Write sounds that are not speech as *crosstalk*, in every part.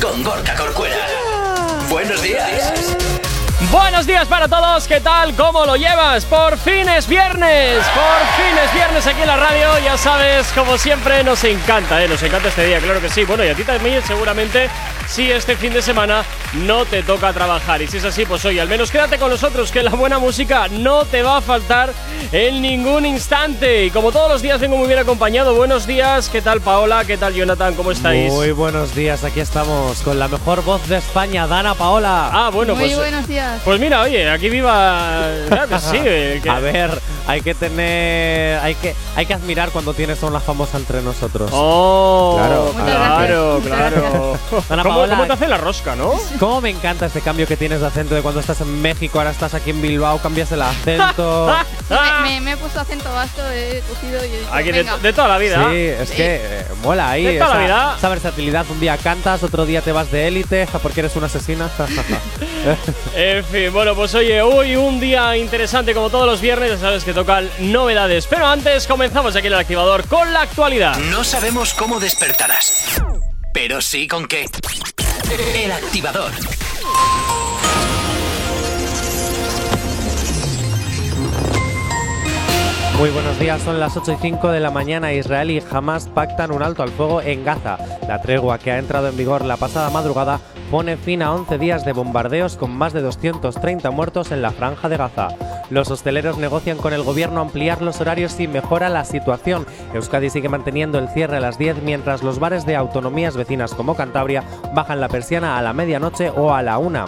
con Gorka Corcuera. Buenos días. Buenos días para todos, ¿qué tal? ¿Cómo lo llevas? Por fin es viernes, por fin es viernes aquí en la radio, ya sabes, como siempre, nos encanta, ¿eh? Nos encanta este día, claro que sí. Bueno, y a ti también seguramente si este fin de semana no te toca trabajar. Y si es así, pues hoy al menos quédate con nosotros, que la buena música no te va a faltar en ningún instante. Y como todos los días vengo muy bien acompañado. Buenos días, ¿qué tal Paola? ¿Qué tal Jonathan? ¿Cómo estáis? Muy buenos días, aquí estamos con la mejor voz de España, Dana Paola. Ah, bueno, Muy pues. buenos días. Pues mira, oye, aquí viva. Claro que sí. que- A ver, hay que tener, hay que, hay que admirar cuando tienes a una famosa entre nosotros. Oh, Claro, claro, claro. Ana ¿Cómo, Paola. cómo te hace la rosca, no? *laughs* ¿Cómo me encanta este cambio que tienes de acento de cuando estás en México, ahora estás aquí en Bilbao, cambias el acento. Sí, *laughs* me, me- me he puesto acento vasco, he cogido y he dicho, Aquí de, venga. de toda la vida. Sí, es que eh, mola ahí De toda la vida. esa versatilidad. Un día cantas, otro día te vas de élite porque eres una asesina. *laughs* En fin, bueno, pues oye, hoy un día interesante como todos los viernes, ya sabes que tocan novedades. Pero antes comenzamos aquí en el activador con la actualidad. No sabemos cómo despertarás, pero sí con qué. El activador. Muy buenos días, son las 8 y 5 de la mañana. Israel y Hamas pactan un alto al fuego en Gaza. La tregua que ha entrado en vigor la pasada madrugada pone fin a 11 días de bombardeos con más de 230 muertos en la franja de Gaza. Los hosteleros negocian con el gobierno ampliar los horarios si mejora la situación. Euskadi sigue manteniendo el cierre a las 10 mientras los bares de autonomías vecinas como Cantabria bajan la persiana a la medianoche o a la 1.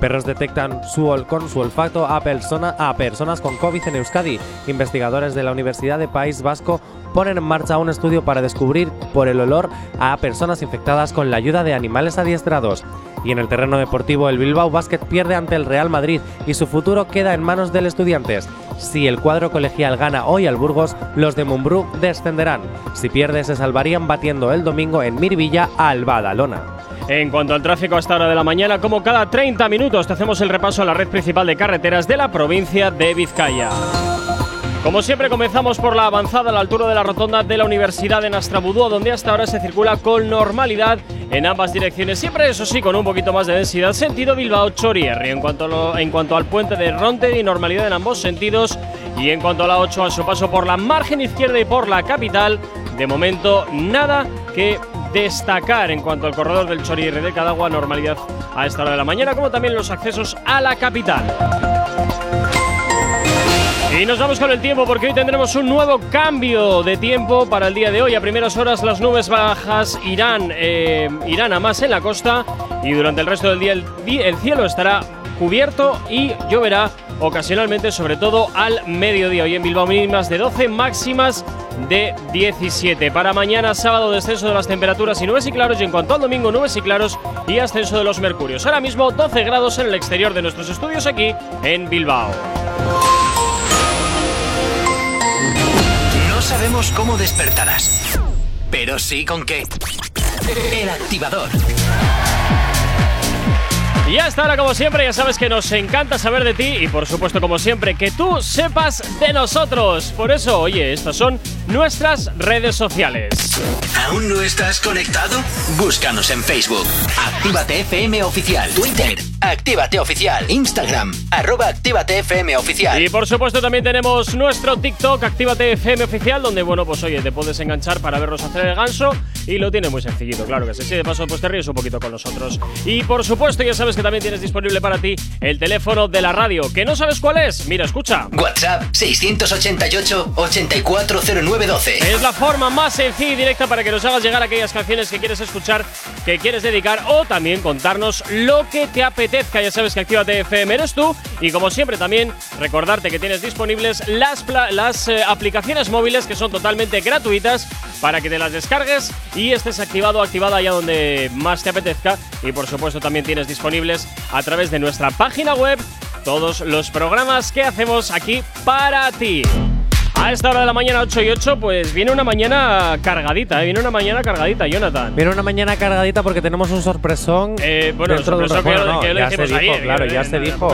Perros detectan su con su olfato a personas con COVID en Euskadi. Investigadores de la Universidad de País Vasco ponen en marcha un estudio para descubrir por el olor a personas infectadas con la ayuda de animales adiestrados. Y en el terreno deportivo, el Bilbao Basket pierde ante el Real Madrid y su futuro queda en manos del Estudiantes. Si el cuadro colegial gana hoy al Burgos, los de Mumbrú descenderán. Si pierde, se salvarían batiendo el domingo en Mirvilla al Badalona. En cuanto al tráfico a esta hora de la mañana, como cada 30 minutos, te hacemos el repaso a la red principal de carreteras de la provincia de Vizcaya. Como siempre, comenzamos por la avanzada a la altura de la rotonda de la Universidad de Nastrabudúa, donde hasta ahora se circula con normalidad en ambas direcciones. Siempre, eso sí, con un poquito más de densidad, sentido Bilbao-Chorierri. En, cuanto en cuanto al puente de Ronte y normalidad en ambos sentidos. Y en cuanto a la 8, a su paso por la margen izquierda y por la capital, de momento nada que destacar en cuanto al corredor del Chorierri de Cadagua, normalidad a esta hora de la mañana, como también los accesos a la capital. Y nos vamos con el tiempo porque hoy tendremos un nuevo cambio de tiempo para el día de hoy. A primeras horas las nubes bajas irán, eh, irán a más en la costa y durante el resto del día el, el cielo estará cubierto y lloverá ocasionalmente, sobre todo al mediodía. Hoy en Bilbao mínimas de 12, máximas de 17. Para mañana sábado descenso de las temperaturas y nubes y claros y en cuanto al domingo nubes y claros y ascenso de los mercurios. Ahora mismo 12 grados en el exterior de nuestros estudios aquí en Bilbao. Sabemos cómo despertarás, pero sí con qué. El activador. Y hasta ahora, como siempre, ya sabes que nos encanta saber de ti y, por supuesto, como siempre, que tú sepas de nosotros. Por eso, oye, estas son nuestras redes sociales. ¿Aún no estás conectado? Búscanos en Facebook. Actívate FM Oficial. Twitter. Actívate Oficial. Instagram. Arroba Actívate FM Oficial. Y por supuesto también tenemos nuestro TikTok, Actívate FM Oficial, donde, bueno, pues oye, te puedes enganchar para vernos hacer el ganso y lo tiene muy sencillito, claro que sí. Sí, de paso, pues te ríes un poquito con nosotros. Y por supuesto, ya sabes que también tienes disponible para ti el teléfono de la radio, que no sabes cuál es. Mira, escucha. WhatsApp 688-840912. Es la forma más sencilla y directa para que nos hagas llegar aquellas canciones que quieres escuchar, que quieres dedicar o también contarnos lo que te Ya sabes que Actívate FM eres tú y como siempre también recordarte que tienes disponibles las, las eh, aplicaciones móviles que son totalmente gratuitas para que te las descargues y estés activado o activada allá donde más te apetezca y por supuesto también tienes disponibles a través de nuestra página web todos los programas que hacemos aquí para ti. A esta hora de la mañana, 8 y 8, pues viene una mañana cargadita, ¿eh? Viene una mañana cargadita, Jonathan. Viene una mañana cargadita porque tenemos un sorpresón. Eh, bueno, dentro de un que, bueno, no, que lo ya se dijo, ayer, claro, ya se dijo.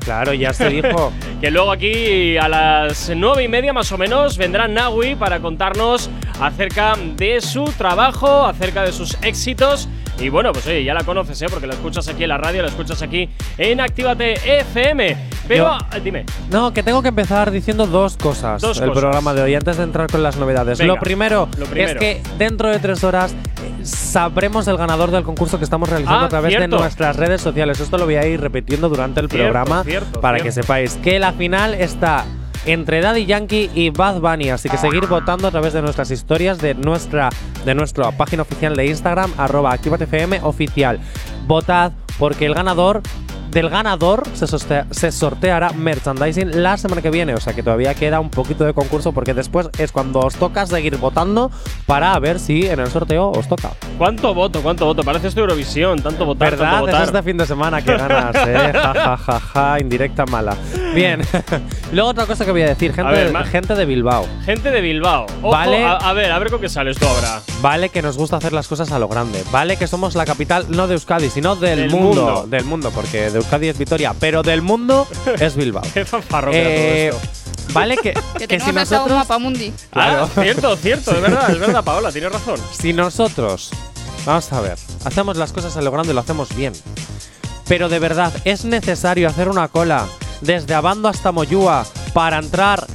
Claro, ya se dijo. *laughs* que luego aquí a las nueve y media más o menos vendrá Nawi para contarnos acerca de su trabajo, acerca de sus éxitos Y bueno, pues oye, ya la conoces, ¿eh? Porque la escuchas aquí en la radio, la escuchas aquí en Actívate FM. Pero, Yo- eh, dime. No, que tengo que empezar diciendo dos cosas Dos cosas. programa de hoy antes de entrar con las novedades. Venga, lo, primero lo primero. es que dentro de tres horas eh, sabremos el ganador del concurso que estamos realizando Ah, a través cierto. de nuestras redes sociales. Esto lo voy a ir repitiendo durante el Cierto, programa cierto, para que sepáis que la final está entre Daddy Yankee y Bad Bunny, así que seguir votando a través de nuestras historias de nuestra, de página oficial de Instagram, arroba ActivateFM oficial. Votad porque el ganador del ganador se, soste- se sorteará merchandising la semana que viene, o sea que todavía queda un poquito de concurso porque después es cuando os toca seguir votando para ver si en el sorteo os toca. ¿Cuánto voto? ¿Cuánto voto? Parece esto Eurovisión. Tanto votar, tanto ¿Verdad? votar. Es este fin de semana que ganas, eh. *laughs* Ja, ja, ja, ja, indirecta mala. Bien. *laughs* luego otra cosa que voy a decir, gente, A ver, de, gente de Bilbao. Gente de Bilbao. Ojo, Vale. A, a ver, a ver con qué sales tú ahora. Vale que nos gusta hacer las cosas a lo grande. Vale que somos la capital no de Euskadi, sino del, Del mundo. mundo. Del mundo, porque de Euskadi es Vitoria, pero del mundo es Bilbao. *laughs* Qué fanfarro que Eh, era todo esto. vale que, *laughs* Que que si nosotros mapa mundi. claro. Ah, cierto, cierto, es verdad, es verdad, Paola, tienes razón. *laughs* Si nosotros, vamos a ver, hacemos las cosas a lo grande y lo hacemos bien. Pero de verdad, ¿es necesario hacer una cola desde Abando hasta Moyúa para entrar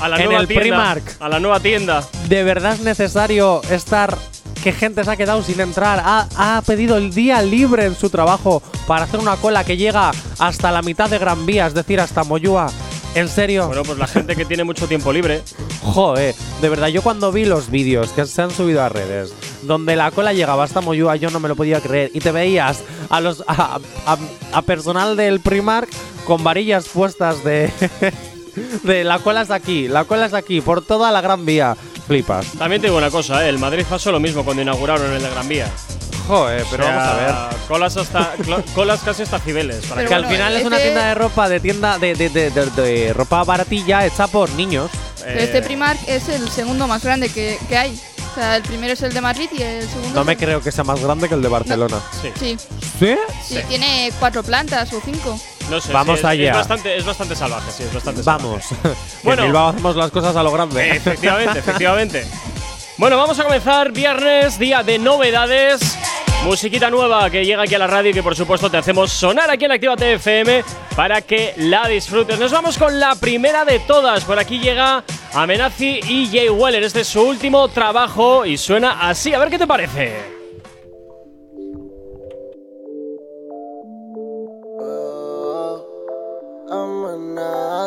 A la en nueva el tienda. Primark? A la nueva tienda. ¿De verdad es necesario estar que gente se ha quedado sin entrar? Ha, ha pedido el día libre en su trabajo para hacer una cola que llega hasta la mitad de Gran Vía, es decir, hasta Moyúa. ¿En serio? Bueno, pues la gente que tiene mucho tiempo libre. *laughs* Joder, de verdad, yo cuando vi los vídeos que se han subido a redes, donde la cola llegaba hasta Moyúa, yo no me lo podía creer. Y te veías a los a, a- a personal del Primark con varillas puestas de. *laughs* de la cola es aquí, la cola es aquí, por toda la gran vía. Flipas. También te digo una cosa, ¿eh? el Madrid pasó lo mismo cuando inauguraron el de Gran Vía. Joder, pero O sea, vamos a ver. Colas, hasta, colas casi hasta Cibeles. Para Que al final es una este- tienda de ropa, de tienda de, de- de- de- de ropa baratilla hecha por niños. Pero este eh, Primark es el segundo más grande que, que hay. O sea, el primero es el de Madrid y el segundo. No me el- creo que sea más grande que el de Barcelona. Sí, Sí, ¿Sí? sí, Sí. tiene cuatro plantas o cinco. No sé. Vamos sí, es, allá. Es bastante, es bastante salvaje, sí, es bastante Vamos. *laughs* salvaje. bueno. Bueno. En Bilbao hacemos las cosas a lo grande. Efectivamente, *laughs* efectivamente. Bueno, vamos a comenzar viernes, día de novedades. Musiquita nueva que llega aquí a la radio y que por supuesto te hacemos sonar aquí en Actívate FM para que la disfrutes. Nos vamos con la primera de todas. Por aquí llega Amenazi y Jay Weller. Este es su último trabajo y suena así. A ver qué te parece.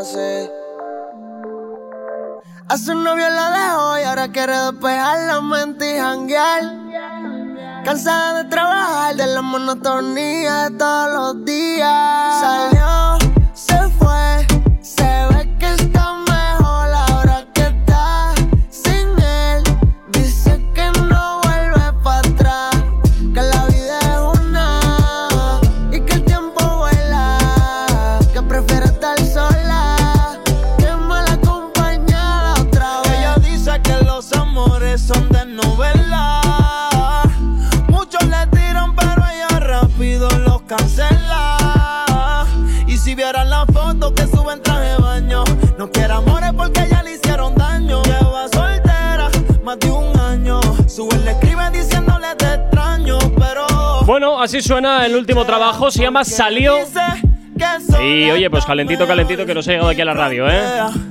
Amenace. A su novio lo dejó y ahora quiere despejar la mente y janguear. Cansada de trabajar, de la monotonía de todos los días. Salió, no quiere amores porque ya le hicieron daño. Lleva soltera más de un año. Sube le escribe diciéndole te extraño, pero. Bueno, así suena el último trabajo. Se llama Salió. Dice Y oye, pues calentito, calentito que nos ha llegado aquí a la radio, ¿eh?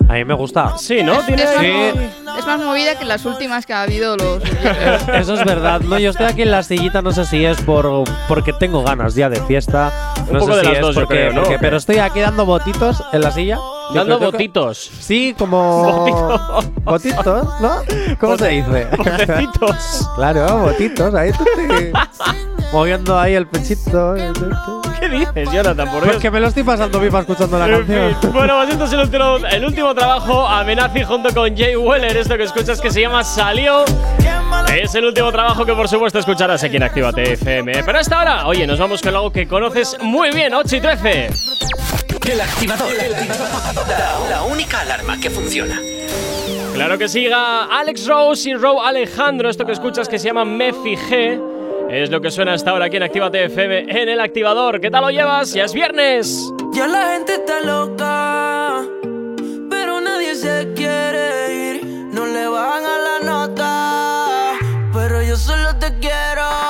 A mí me gusta. Sí, ¿no? Tiene. Es más, Sí. mo- es más movida que las últimas que ha habido los. *laughs* Eso es verdad. No, yo estoy aquí en la sillita, no sé si es por porque tengo ganas ya de fiesta. Un no poco sé de si las es dos, yo porque, creo, ¿no? porque- pero estoy aquí dando botitos en la silla. Dando que- botitos. Sí, como. Botitos. Botitos, ¿no? ¿Cómo se dice? Botecitos. *laughs* claro, botitos. Ahí tú te- *laughs* Moviendo ahí el pechito. ¿Qué dices, Jonathan? Por Dios. Porque me lo estoy pasando pipa escuchando la En canción. fin, Bueno, pues esto es el último, el último trabajo. Amenazi junto con Jay Weller. Esto que escuchas que se llama Salió. Es el último trabajo que por supuesto escucharás aquí en Actívate FM. Pero hasta ahora, oye, nos vamos con algo que conoces muy bien, 8 y 13. El activador. La, la única alarma que funciona. Claro que siga Alex Rose y Row Alejandro. Esto que escuchas que se llama Me Fijé. Es lo que suena hasta ahora aquí en Actívate FM en el activador. ¿Qué tal lo llevas? Ya es viernes. Ya la gente está loca, pero nadie se quiere ir. No le van a la nota, pero yo solo te quiero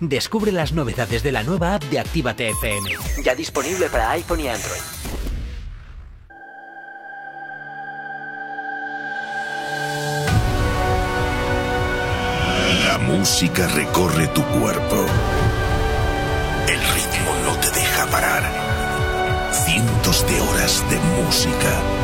Descubre las novedades de la nueva app de Actívate FM. Ya disponible para iPhone y Android. La música recorre tu cuerpo. El ritmo no te deja parar. Cientos de horas de música.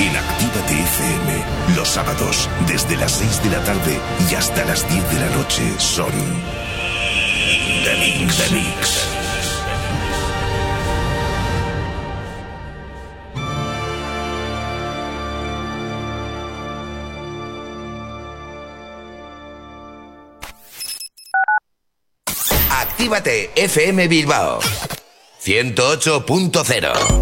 En Actívate FM, los sábados, desde las 6 de la tarde y hasta las 10 de la noche, son. The Mix. The Mix. Actívate FM Bilbao 108.0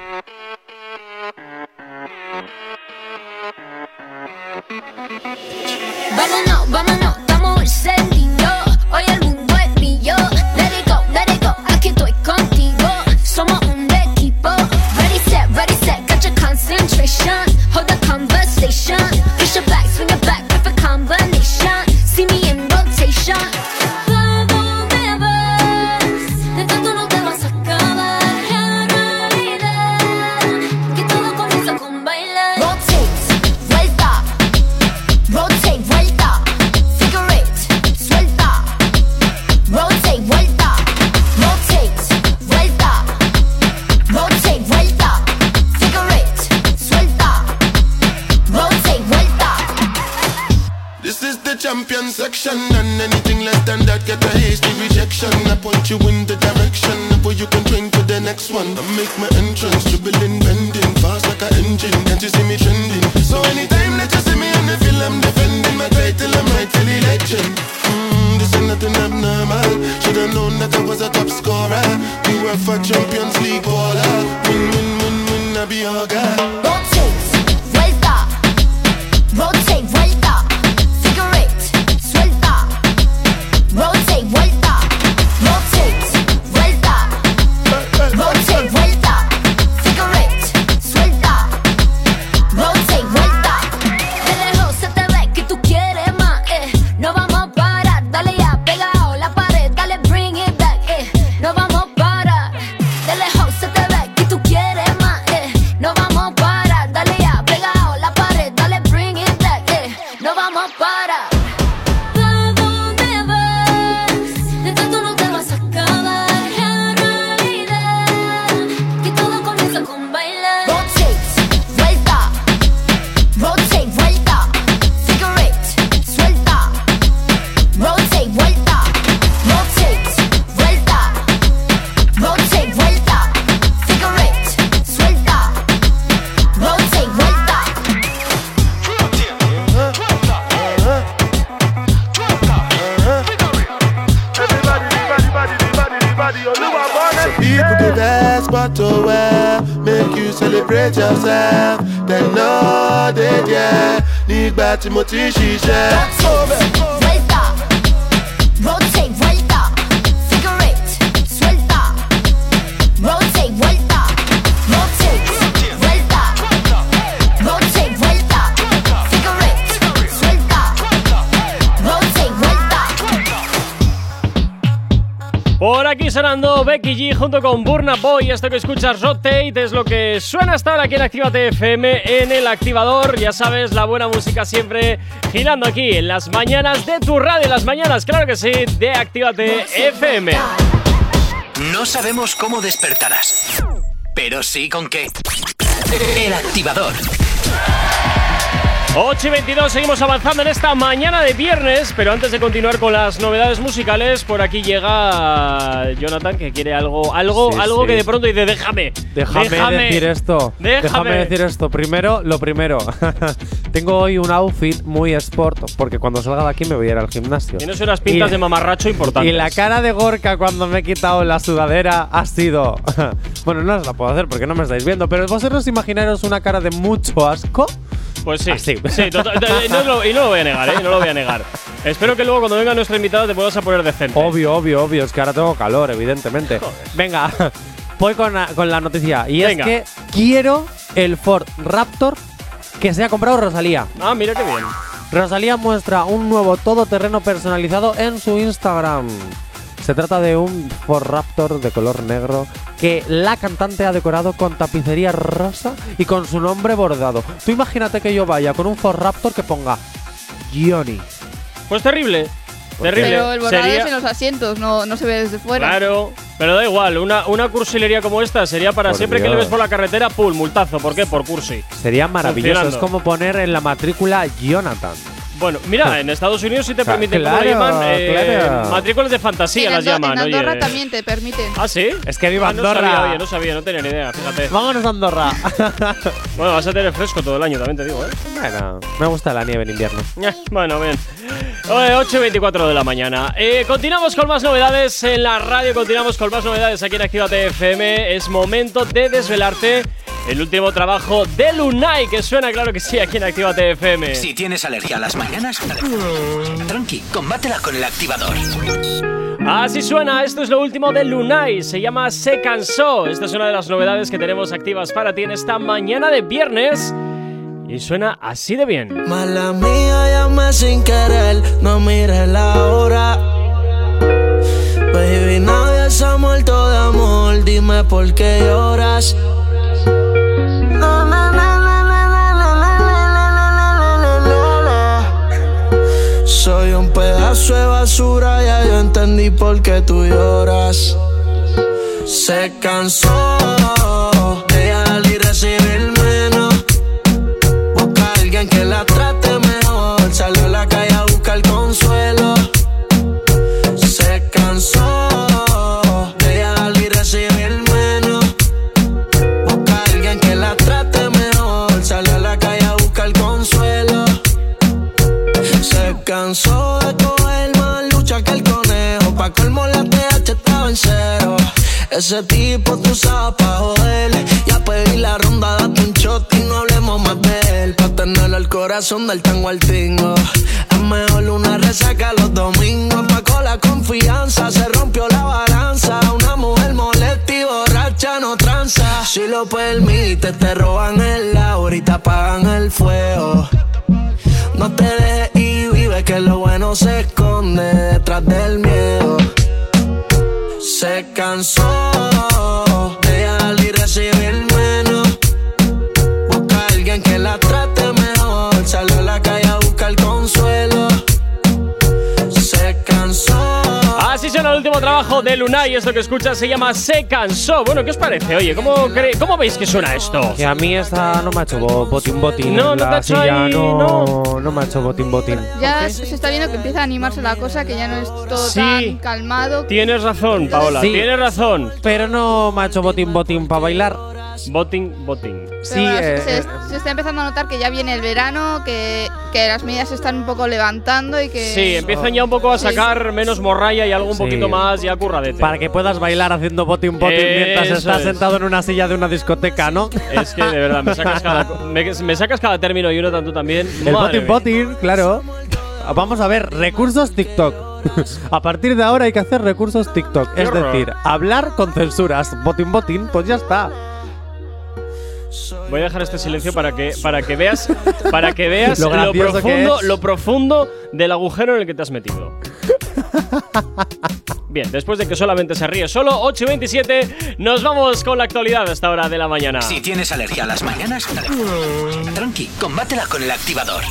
Vámonos, vámonos, estamos encendidos. Hoy el mundo es mío. Let it go, let it go. Aquí estoy contigo. Somos un equipo. Ready, set, ready, set. Got your concentration. Hold the conversation. Perfection, and anything less than that get a hasty rejection. I point you in the direction where you can drink to the next one. I make my entrance, dribbling, bending, fast like an engine. Can't you see me trending? So anytime that you see me on the film, I'm defending my title, I'm rightfully legend. Mm, this ain't nothing abnormal. Should've known that I was a top scorer. We were for Champions League baller. Win, win, win, win, I be all guy. Esto que escuchas Rotate es lo que suena hasta ahora aquí en Actívate FM en el activador. Ya sabes, la buena música siempre girando aquí en las mañanas de tu radio. Las mañanas, claro que sí, de Actívate FM. No sabemos cómo despertarás, pero sí con qué. El activador. 8 y 22, seguimos avanzando en esta mañana de viernes, pero antes de continuar con las novedades musicales, por aquí llega Jonathan que quiere algo, algo, Sí, algo sí. que de pronto dice, déjame, Déjame, decir esto. déjame". decir esto. Primero, lo primero. *laughs* Tengo hoy un outfit muy sport porque cuando salga de aquí me voy a ir al gimnasio. Tienes unas pintas Y- de mamarracho importantes. Y la cara de Gorka cuando me he quitado la sudadera ha sido. *laughs* bueno, no os la puedo hacer porque no me estáis viendo, pero vosotros imaginaros una cara de mucho asco. Pues sí, Así. Sí, tota- no lo- y no lo voy a negar, ¿eh? No lo voy a negar. Espero que luego cuando venga nuestra invitada te puedas a poner decente. Obvio, obvio, obvio. Es que ahora tengo calor, evidentemente. Venga, voy con la, con la noticia. Y Venga. es que quiero el Ford Raptor que se ha comprado Rosalía. Ah, mira qué bien. Rosalía muestra un nuevo todoterreno personalizado en su Instagram. Se trata de un Ford Raptor de color negro que la cantante ha decorado con tapicería rosa y con su nombre bordado. Tú imagínate que yo vaya con un Ford Raptor que ponga Johnny. Pues terrible. Terrible. Pero el bordado Sería- es en los asientos, no, no se ve desde fuera. Claro, pero da igual, una, una cursilería como esta sería para Por siempre que le ves por la carretera, pum, multazo. ¿Por qué? Por cursi. Sería maravilloso. Es como poner en la matrícula Jonathan. Bueno, mira, en Estados Unidos sí te Claro, permiten, ¿cómo le llaman? Eh, claro. matrículas de fantasía en, las llaman, en Andorra oye. también te permiten. ¿Ah, sí? Es que viva Ah, no Andorra. sabía, oye, no sabía, no tenía ni idea, fíjate. Vámonos a Andorra. *laughs* Bueno, vas a tener fresco todo el año, también te digo, ¿eh? bueno, me gusta la nieve en invierno. Bueno, bien. Oye, 8 y 24 de la mañana. Eh, continuamos con más novedades en la radio, continuamos con más novedades aquí en Actívate FM. Es momento de desvelarte el último trabajo de Lunay, que suena, claro que sí, aquí en Actívate FM. Si tienes alergia a las mañanas, tranqui, combátela con el activador. Así suena, esto es lo último de Lunay, se llama Se Cansó. Esta es una de las novedades que tenemos activas para ti en esta mañana de viernes. Y suena así de bien. Mala mía, llamé sin querer, no mires la hora. Baby, nadie se ha muerto de amor, dime por qué lloras. Na, na, Soy un pedazo de basura, ya yo entendí por qué tú lloras. Se cansó Ese tipo tú sabes pa' joder. Y a pedir la ronda, date un shot y no hablemos más de él. Pa' tenerlo al corazón del tango al tingo. Es mejor una resaca los domingos. Pa' la confianza se rompió la balanza. Una mujer molesta y borracha no tranza. Si lo permite, te roban el ahorita apagan el fuego. No te dejes y vive que lo bueno se esconde detrás del miedo. Cansó último trabajo de Lunay. Esto que escuchas se llama Se Cansó. Bueno, ¿qué os parece? Oye, ¿cómo, cómo veis que suena esto? Que a mí esta no me ha hecho bo- botín botín. No, no te ha La hecho silla ahí, no, no me ha hecho botín botín. Ya se se está viendo que empieza a animarse la cosa, que ya no es todo Sí. tan calmado. Tienes razón, Paola. Sí. Tienes razón. Pero no me ha hecho botín botín para bailar. Botín, botín. Pero Sí, bueno, eh, se, eh, se está empezando a notar que ya viene el verano, que, que las medidas se están un poco levantando y que. Sí, empiezan ya un poco a Sí. sacar menos morralla y algo un Sí. poquito más ya curradete. para que puedas bailar haciendo botín botín mientras estás es. sentado en una silla de una discoteca, ¿no? Es que de verdad, me sacas cada, me, me sacas cada término y uno tanto también. El mía. botín, claro. Vamos a ver, recursos TikTok. A partir de ahora hay que hacer recursos TikTok. Es decir, hablar con censuras. Botín botín, pues ya está. Voy a dejar este silencio para que, para que veas, para que veas Lo lo, gracioso que profundo, lo profundo del agujero en el que te has metido. Bien, después de que solamente se ríe solo 8 y 27, nos vamos con la actualidad a esta hora de la mañana. Si tienes alergia a las mañanas, tranqui, combátela con el activador.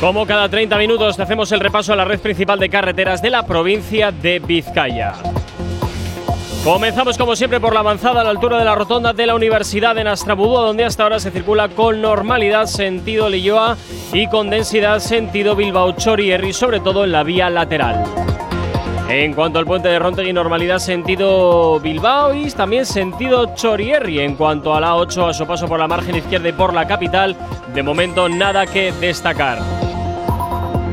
Como cada 30 minutos te hacemos el repaso a la red principal de carreteras de la provincia de Vizcaya. Comenzamos como siempre por la avanzada a la altura de la rotonda de la Universidad de Nastrabudúa, donde hasta ahora se circula con normalidad sentido Lilloa y con densidad sentido Bilbao Chorierri, sobre todo en la vía lateral. En cuanto al puente de Rontegui, normalidad sentido Bilbao y también sentido Chorierri. En cuanto a la 8, a su paso por la margen izquierda y por la capital, de momento nada que destacar.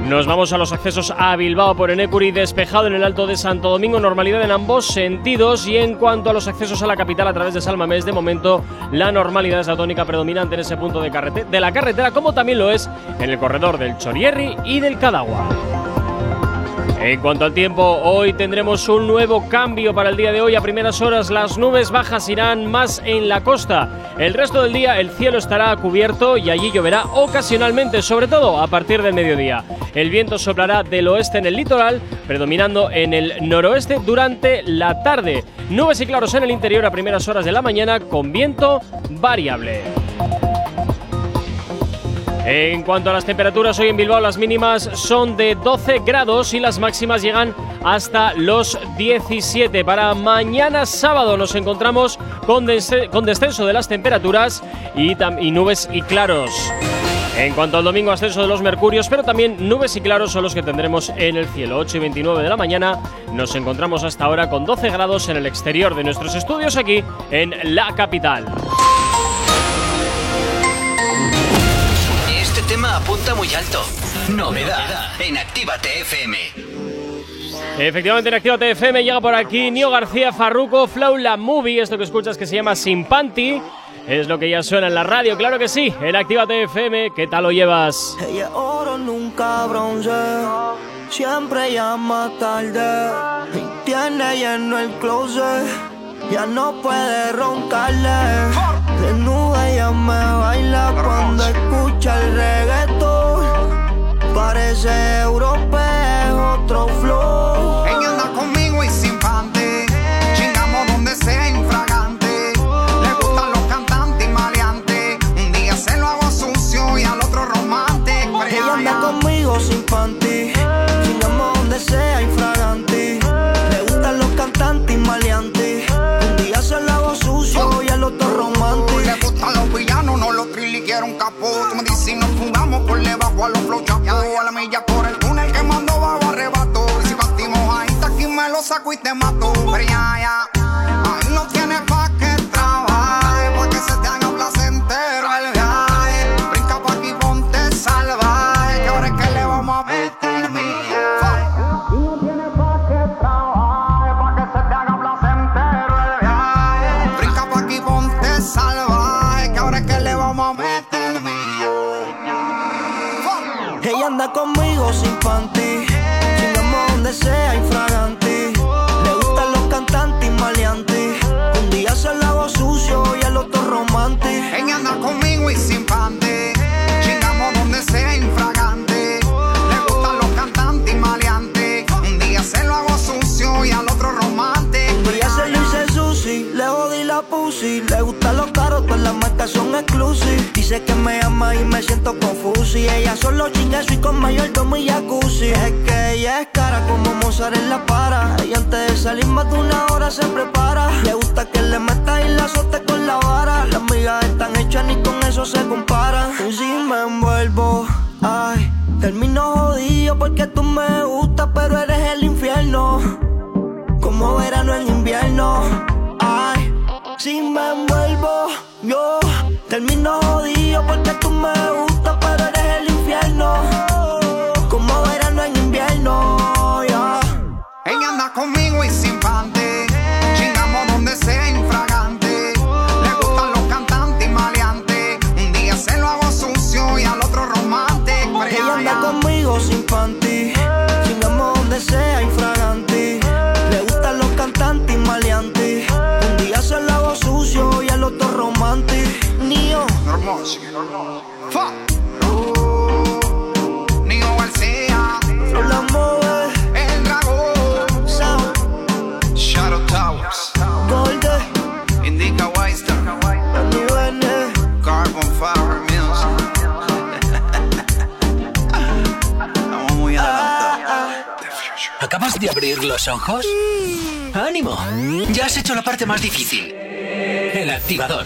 Nos vamos a los accesos a Bilbao por Enecuri, despejado en el Alto de Santo Domingo, normalidad en ambos sentidos. Y en cuanto a los accesos a la capital a través de Salmamés, de momento la normalidad es la tónica predominante en ese punto de, de la carretera, como también lo es en el corredor del Chorierri y del Cadagua. En cuanto al tiempo, hoy tendremos un nuevo cambio para el día de hoy. A primeras horas las nubes bajas irán más en la costa. El resto del día el cielo estará cubierto y allí lloverá ocasionalmente, sobre todo a partir del mediodía. El viento soplará del oeste en el litoral, predominando en el noroeste durante la tarde. Nubes y claros en el interior a primeras horas de la mañana con viento variable. En cuanto a las temperaturas, hoy en Bilbao las mínimas son de 12 grados y las máximas llegan hasta los 17. Para mañana sábado nos encontramos con, des- con descenso de las temperaturas y, y nubes y claros. En cuanto al domingo, ascenso de los mercurios, pero también nubes y claros son los que tendremos en el cielo. 8 y 29 de la mañana nos encontramos hasta ahora con 12 grados en el exterior de nuestros estudios aquí en la capital. Apunta muy alto. Novedad en Actívate FM. Efectivamente, en Activa FM llega por aquí Nio García Farruco, Flow La Movie. Esto que escuchas que se llama Sin Panty. Es lo que ya suena en la radio, claro que sí. En Activa FM, ¿qué tal lo llevas? Ella es oro, nunca bronce. Siempre llama tarde. Y tiene lleno el closet. Ya no puede roncarle. De nube ella me baila cuando escucha el reggaetón. Parece europeo, otro flow. Ella anda conmigo y sin panty. Chingamos donde sea infragante. Le gustan los cantantes y maleantes. Un día se lo hago sucio y al otro romántico. Ella anda conmigo sin panty. Chingamos donde sea infraganti. Le gustan los cantantes y maleantes. Un día se la hago sucio y al otro romántico. Le gustan los villanos, no los triliqueros, un capó. Tú me dices y nos fugamos por debajo a los flow. A la milla por el túnel que mando bajo arrebato. Si batimos ahí, está aquí me lo saco y te mato. Pero ya, Dice que me ama y me siento confuso. Y ella solo chinga y con mayordomo y jacuzzi. Es que ella es cara como Mozart en la para. Y antes de salir más de una hora se prepara. Le gusta que le meta y la azote con la vara. Las migas están hechas ni con eso se comparan. Y si me envuelvo, ay, termino jodido porque tú me gustas, pero eres el infierno como verano en invierno. Ay, si me envuelvo, yo termino jodido porque tú me gustas, pero eres el infierno. Nio. Hermoso. Fuck. Nio García. La mueve. El dragón. Sound. Shadow Towers. Golden. Indica Weister. Dani Bene. Carbon Fiber Music. Estamos muy adelantados. ¿Acabas de abrir los ojos? ¡Ánimo! Ya has hecho la parte más difícil. El activador.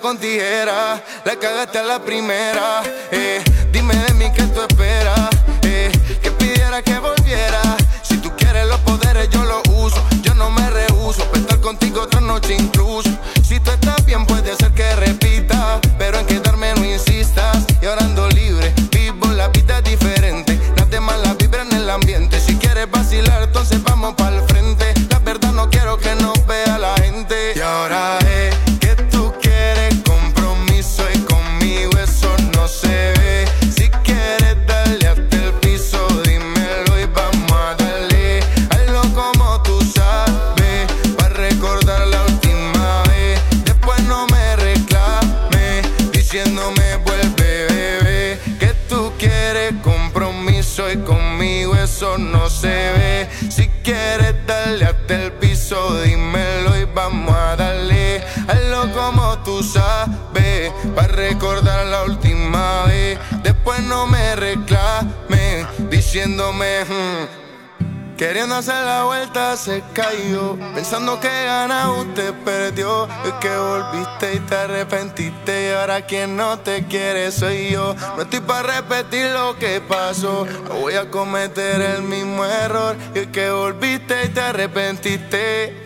con tijera. La cagaste a la primera. Eh, Hacer la vuelta se cayó. Pensando que gana usted perdió. Es que volviste y te arrepentiste. Y ahora quien no te quiere soy yo. No estoy para repetir lo que pasó. No voy a cometer el mismo error. Y es que volviste y te arrepentiste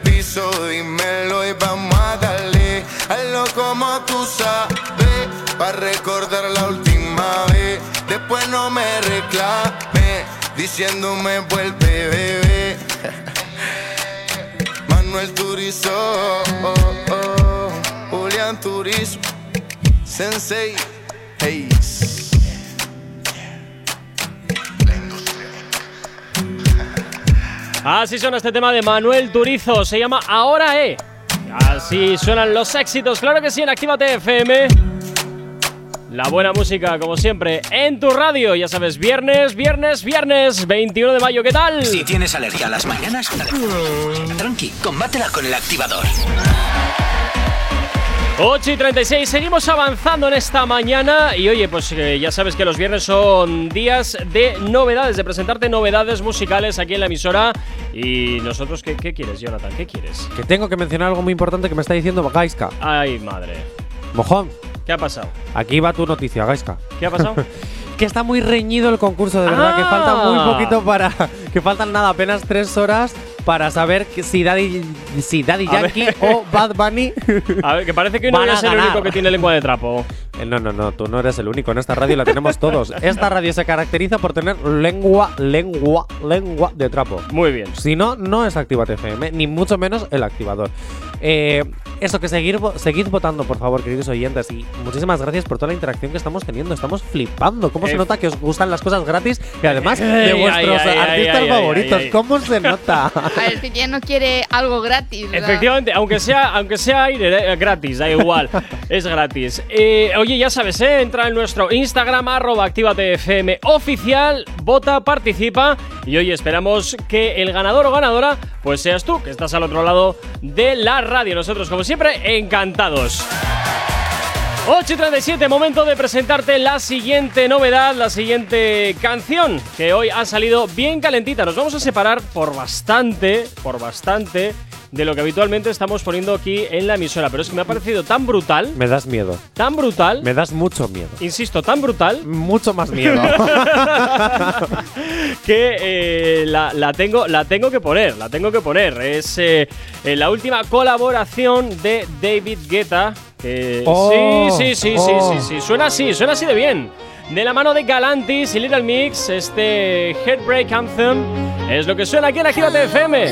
dímelo y vamos a darle algo como tú sabes, para recordar la última vez. Después no me reclame, diciéndome vuelve, bebé. *laughs* Manuel Turizo, oh, oh, Julián Turizo, Sensei, Así suena este tema de Manuel Turizo, se llama Ahora E. Así suenan los éxitos, claro que sí, en Actívate FM. La buena música, como siempre, en tu radio. Ya sabes, viernes, viernes, viernes, 21 de mayo, ¿qué tal? Si tienes alergia a las mañanas, tranqui, combátela con el activador. 8 y 36, seguimos avanzando en esta mañana y oye, pues eh, ya sabes que los viernes son días de novedades, de presentarte novedades musicales aquí en la emisora y nosotros, ¿qué, qué quieres, Jonathan? ¿Qué quieres? Que tengo que mencionar algo muy importante que me está diciendo Gaiska. Ay, madre. Mojón, ¿Qué ha pasado? aquí va tu noticia, Gaiska. ¿Qué ha pasado? *laughs* Que está muy reñido el concurso, de verdad, que falta muy Ah. poquito para. Que faltan nada, apenas tres horas para saber que si Daddy, si Daddy Yankee o Bad Bunny. *laughs* A ver, que parece que no eres el único que tiene lengua de trapo. Eh, No, no, no, tú no eres el único. En esta radio la tenemos todos. Esta radio se caracteriza por tener lengua, lengua, lengua de trapo. Muy bien. Si no, no es Actívate FM, ni mucho menos el activador. Eh, eso, que seguir, seguid votando, por favor, queridos oyentes. Y muchísimas gracias por toda la interacción que estamos teniendo. Estamos flipando. ¿Cómo se Eh, nota que os gustan las cosas gratis? Y además *laughs* de vuestros ay, ay, artistas ay, ay, favoritos. ay, ay. ¿Cómo se nota? *laughs* A ver, que quién no quiere algo gratis. ¿verdad? Efectivamente, aunque sea, aunque sea aire, eh, gratis, da igual, *laughs* es gratis. Eh, oye, ya sabes, eh, entra en nuestro Instagram, arroba activatefm oficial, vota, participa y hoy esperamos que el ganador o ganadora pues seas tú, que estás al otro lado de la radio. Nosotros, como siempre, encantados. 8 y 37, momento de presentarte la siguiente novedad, la siguiente canción que hoy ha salido bien calentita. Nos vamos a separar por bastante, por bastante de lo que habitualmente estamos poniendo aquí en la emisora. Pero es que me ha parecido tan brutal, Me das miedo. tan brutal, Me das mucho miedo. insisto, tan brutal, Mucho más miedo. *laughs* que eh, la, la tengo, la tengo que poner, la tengo que poner. Es eh, eh, la última colaboración de David Guetta. que- Oh, sí, sí, sí, oh. sí, sí, sí, suena así, suena así de bien. De la mano de Galantis y Little Mix, este Heartbreak Anthem es lo que suena aquí en Actívate FM.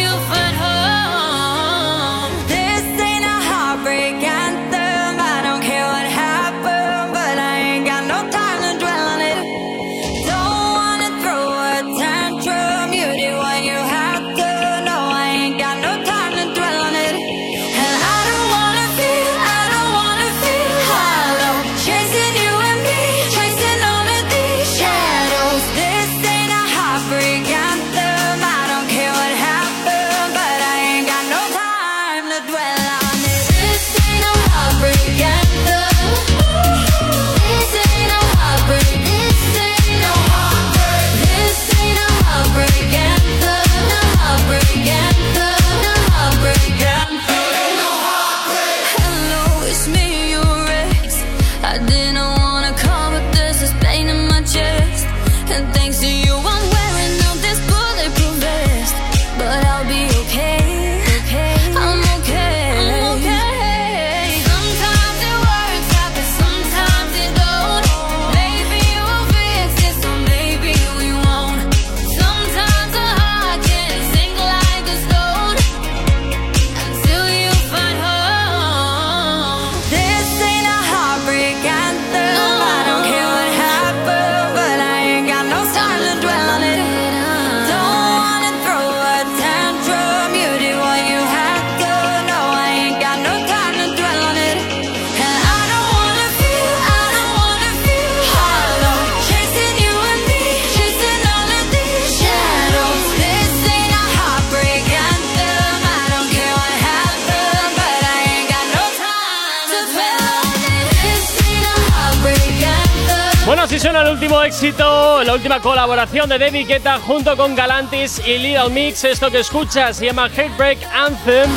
Bueno, así suena el último éxito, la última colaboración de David Guetta junto con Galantis y Little Mix. Esto que escuchas se llama Heartbreak Anthem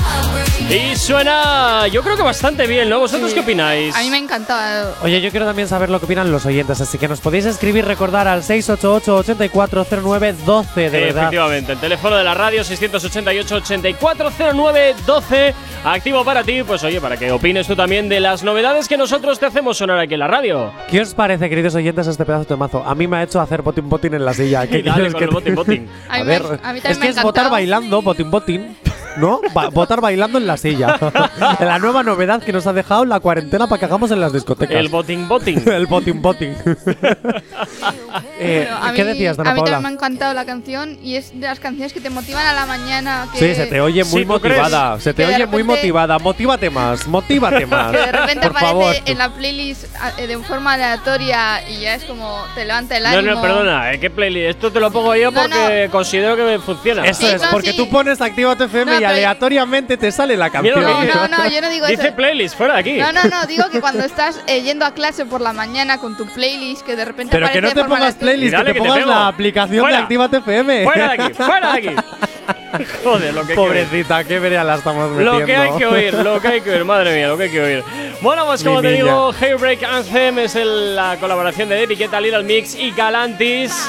y suena, yo creo que bastante bien, ¿no? ¿Vosotros qué opináis? A mí me encantaba. Oye, yo quiero también saber lo que opinan los oyentes, así que nos podéis escribir, recordar al 688-8409-12, de verdad. Efectivamente, el teléfono de la radio 688-8409-12, activo para ti, pues oye, para que opines tú también de las novedades que nosotros te hacemos sonar aquí en la radio. ¿Qué os parece, queridos oyentes, este pedazo de mazo? A mí me ha hecho hacer botín botín en la silla. *laughs* ¿Qué Y dale quieres con que el botín botín. *laughs* A ver, a mí también es me que es votar bailando, botín botín. *laughs* ¿No? Ba- votar bailando en la silla. *laughs* la nueva novedad que nos ha dejado la cuarentena para que hagamos en las discotecas. El botín botín. *laughs* El botín botín. *laughs* Eh, ¿Qué mí- decías, Dana A mí Paula? también me ha encantado la canción y es de las canciones que te motivan a la mañana. Que, Sí, se te oye muy Sí, motivada. Se te oye muy motivada. Motívate más, motívate más. Que de repente Por aparece favor. en la playlist eh, de forma aleatoria y ya es como te levanta el No, ánimo. no, perdona, ¿eh? ¿qué playlist? Esto te lo pongo yo No, porque considero que me funciona. Eso Sí, es, no, porque sí. tú pones Actívate FM No, y aleatoriamente te sale la canción. Que- No, no, no, yo no digo *laughs* Dice eso. playlist, fuera de aquí. No, no, no, digo que cuando estás eh, yendo a clase por la mañana con tu playlist, que de repente Pero que aparece no de te forma pongas playlist, que te que te pongas pego. la aplicación Fuera. de Actívate FM. Fuera de aquí, fuera de aquí. *laughs* *laughs* Joder, lo que hay que oír. Pobrecita, qué vereda la estamos metiendo. Lo que hay que oír, lo que hay que oír, madre mía, lo que hay que oír. Bueno, pues como Mi te niña. digo, Hairbreak Anthem es el- la colaboración de Guetta, Little Mix y Galantis.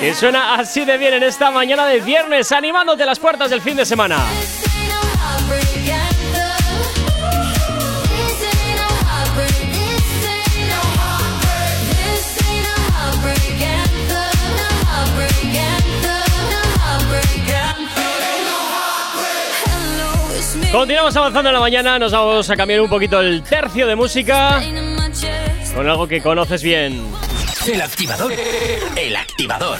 Que suena así de bien en esta mañana de viernes, animándote las puertas del fin de semana. Continuamos avanzando en la mañana, nos vamos a cambiar un poquito el tercio de música con algo que conoces bien. El activador. El activador.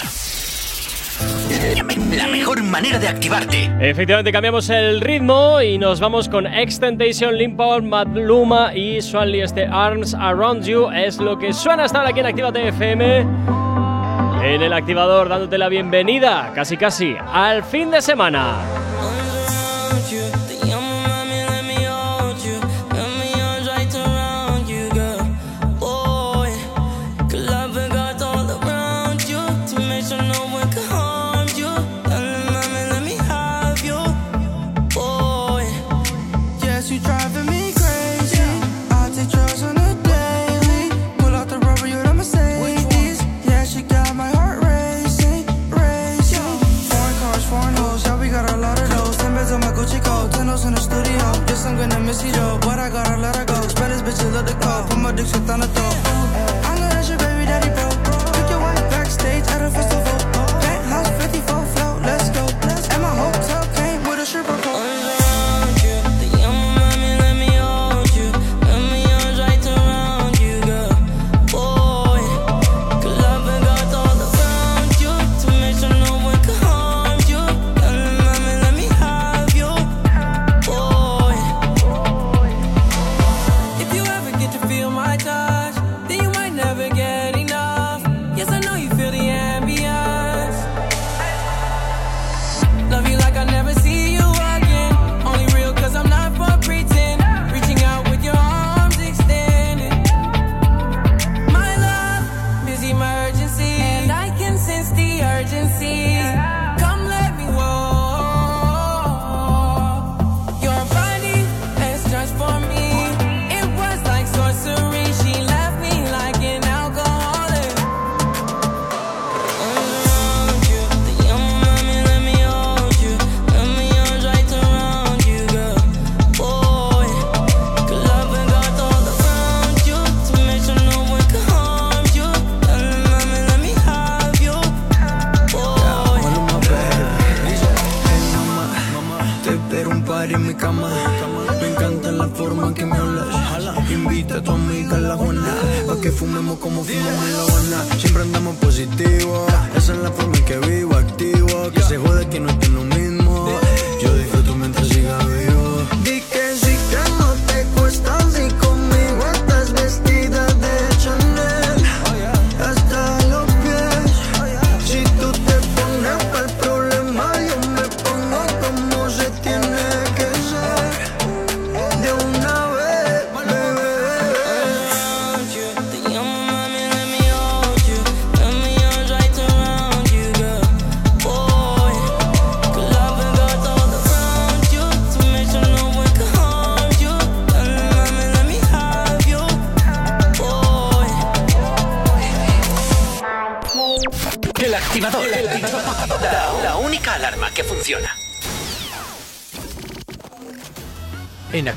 La mejor manera de activarte. Efectivamente, cambiamos el ritmo y nos vamos con Extentation, Limpon, Madluma y Swanly. Este Arms Around You es lo que suena hasta ahora aquí en Actívate FM. En el activador, dándote la bienvenida, casi casi, al fin de semana. Put my dick maar dik the top.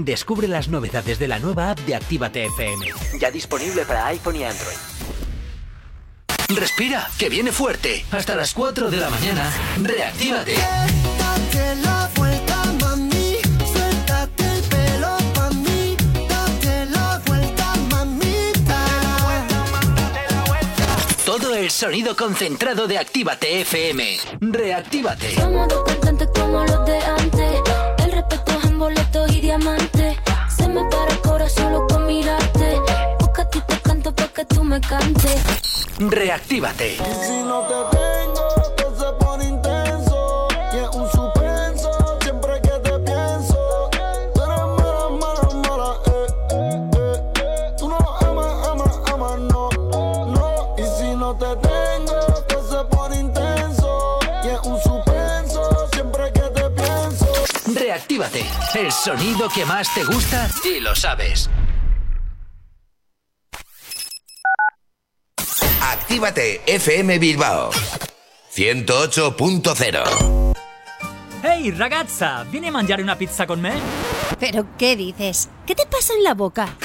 Descubre las novedades de la nueva app de Actívate FM. Ya disponible para iPhone y Android. Respira, que viene fuerte. Hasta las 4 de la mañana. Reactívate. Date la vuelta, mami. Suéltate el pelo pa' mí. Date la vuelta, mamita. Todo el sonido concentrado de Actívate FM. Reactívate. Somos dos cantantes como los de antes. Y. Se me para el corazón solo con mirarte. Porque a ti te canto para que tú me cantes. Reactívate. Si no te El sonido que más te gusta y lo sabes. Actívate FM Bilbao 108.0 Ehi ragazza, vieni a mangiare una pizza con me? ¿Pero qué dices? ¿Qué te pasa en la boca?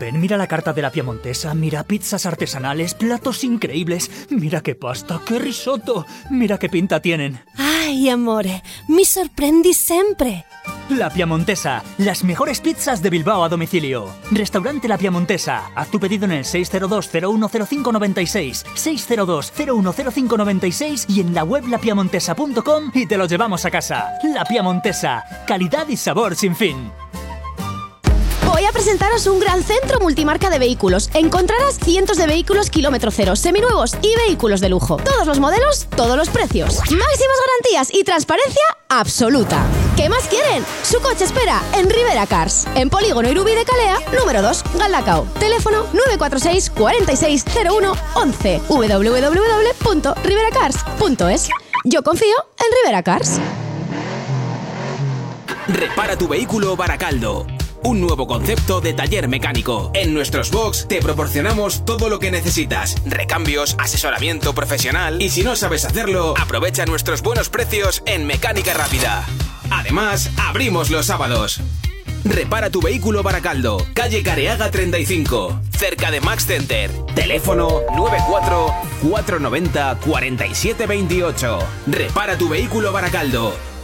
Ven, mira la carta de la Piemontesa, mira pizzas artesanales, platos increíbles, mira qué pasta, qué risotto, mira qué pinta tienen. Ay, amore, mi sorprendi sempre. La Piamontesa, las mejores pizzas de Bilbao a domicilio. Restaurante La Piamontesa, haz tu pedido en el 602-010596, 602-010596 y en la web lapiamontesa.com y te lo llevamos a casa. La Piamontesa, calidad y sabor sin fin. Voy a presentaros un gran centro multimarca de vehículos. Encontrarás cientos de vehículos kilómetro cero, seminuevos y vehículos de lujo. Todos los modelos, todos los precios. Máximas garantías y transparencia absoluta. ¿Qué más quieren? Su coche espera en Rivera Cars. En Polígono Irubí de Calea, número 2, Galdacao. Teléfono 946 4601 11 www.riveracars.es Yo confío en Rivera Cars. Repara tu vehículo Baracaldo. Un nuevo concepto de taller mecánico. En nuestros box te proporcionamos todo lo que necesitas. Recambios, asesoramiento profesional. Y si no sabes hacerlo, aprovecha nuestros buenos precios en Mecánica Rápida. Además, abrimos los sábados. Repara tu vehículo Baracaldo, calle Careaga 35, cerca de Max Center. Teléfono 94 490 4728. Repara tu vehículo Baracaldo.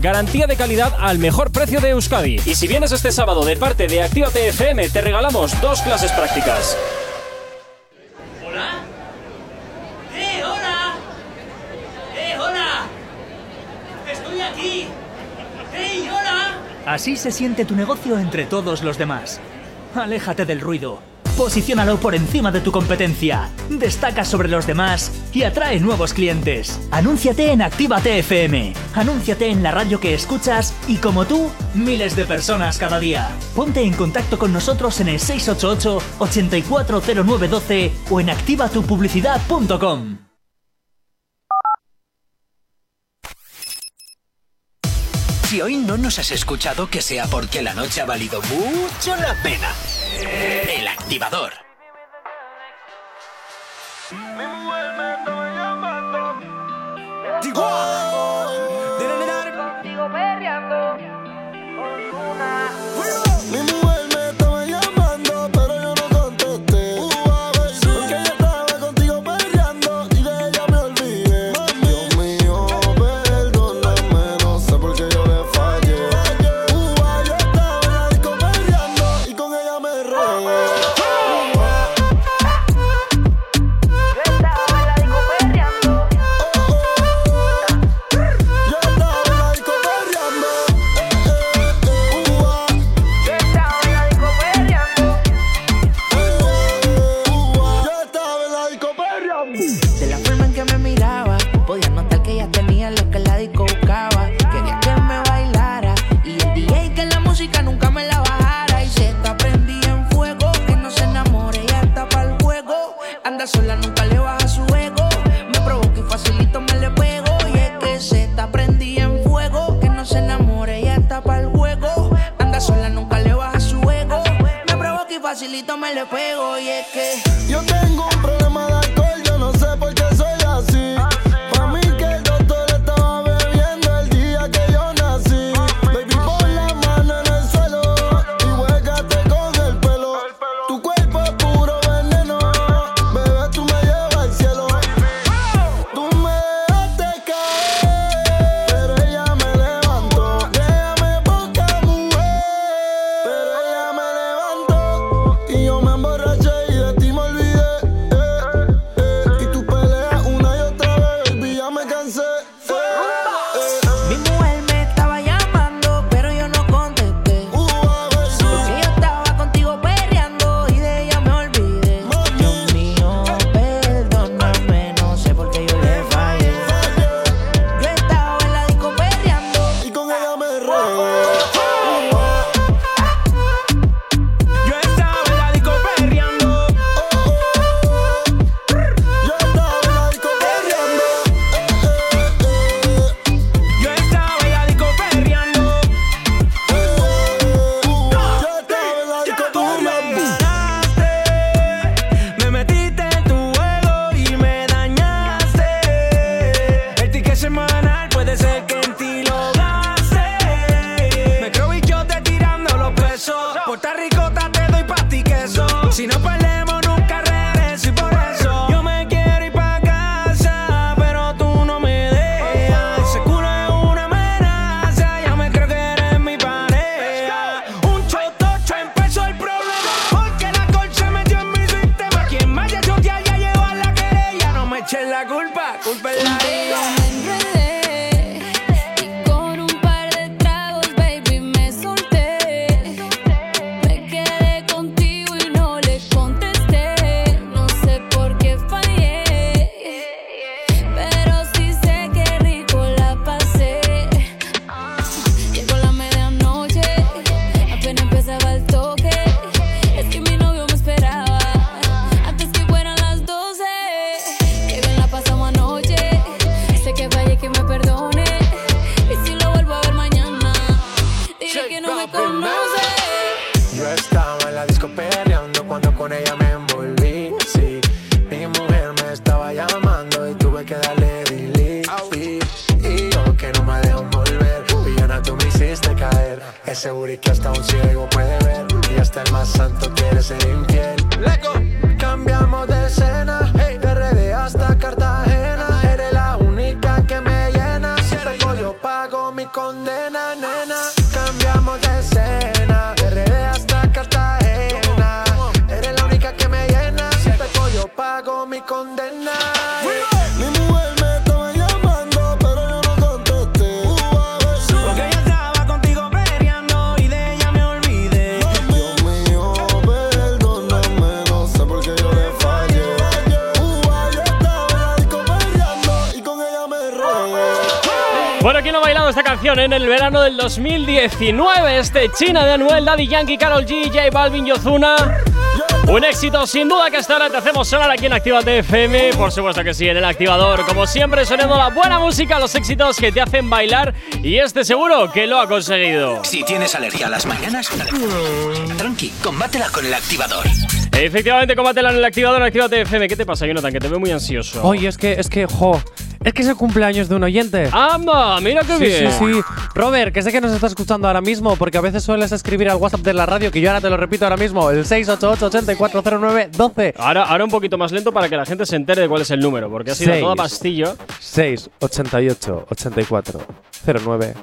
garantía de calidad al mejor precio de Euskadi. Y si vienes este sábado de parte de Actívate FM, te regalamos dos clases prácticas. ¡Eh, hola! ¡Eh, hola! ¡Estoy aquí! ¡Hey, hola! Así se siente tu negocio entre todos los demás. Aléjate del ruido. Posiciónalo por encima de tu competencia. Destaca sobre los demás y atrae nuevos clientes. Anúnciate en Actívate FM. Anúnciate en la radio que escuchas y como tú, miles de personas cada día. Ponte en contacto con nosotros en el 688 840912 o en activatupublicidad.com. Si hoy no nos has escuchado, que sea porque la noche ha valido mucho la pena. El activador. Contigo 2019? Este China de Anuel, Daddy Yankee, Carol G, J Balvin, Yozuna. Un éxito sin duda que hasta ahora te hacemos sonar aquí en Actívate FM. Por supuesto que sí, en el activador. Como siempre, sonando la buena música, los éxitos que te hacen bailar. Y este seguro que lo ha conseguido. Si tienes alergia a las mañanas, tranqui, combátela con el activador. Efectivamente, combátela en el activador en Actívate FM. ¿Qué te pasa, Jonathan? Que te veo muy ansioso. Oye, es que, es que, jo, es que es el cumpleaños de un oyente. ¡Anda! Mira qué sí, bien. Sí, sí, Robert, que sé que nos está escuchando ahora mismo, porque a veces sueles escribir al WhatsApp de la radio, que yo ahora te lo repito ahora mismo, el 688-8409-12. Ahora, ahora un poquito más lento para que la gente se entere de cuál es el número, porque ha sido todo pastillo. 688-8409-12.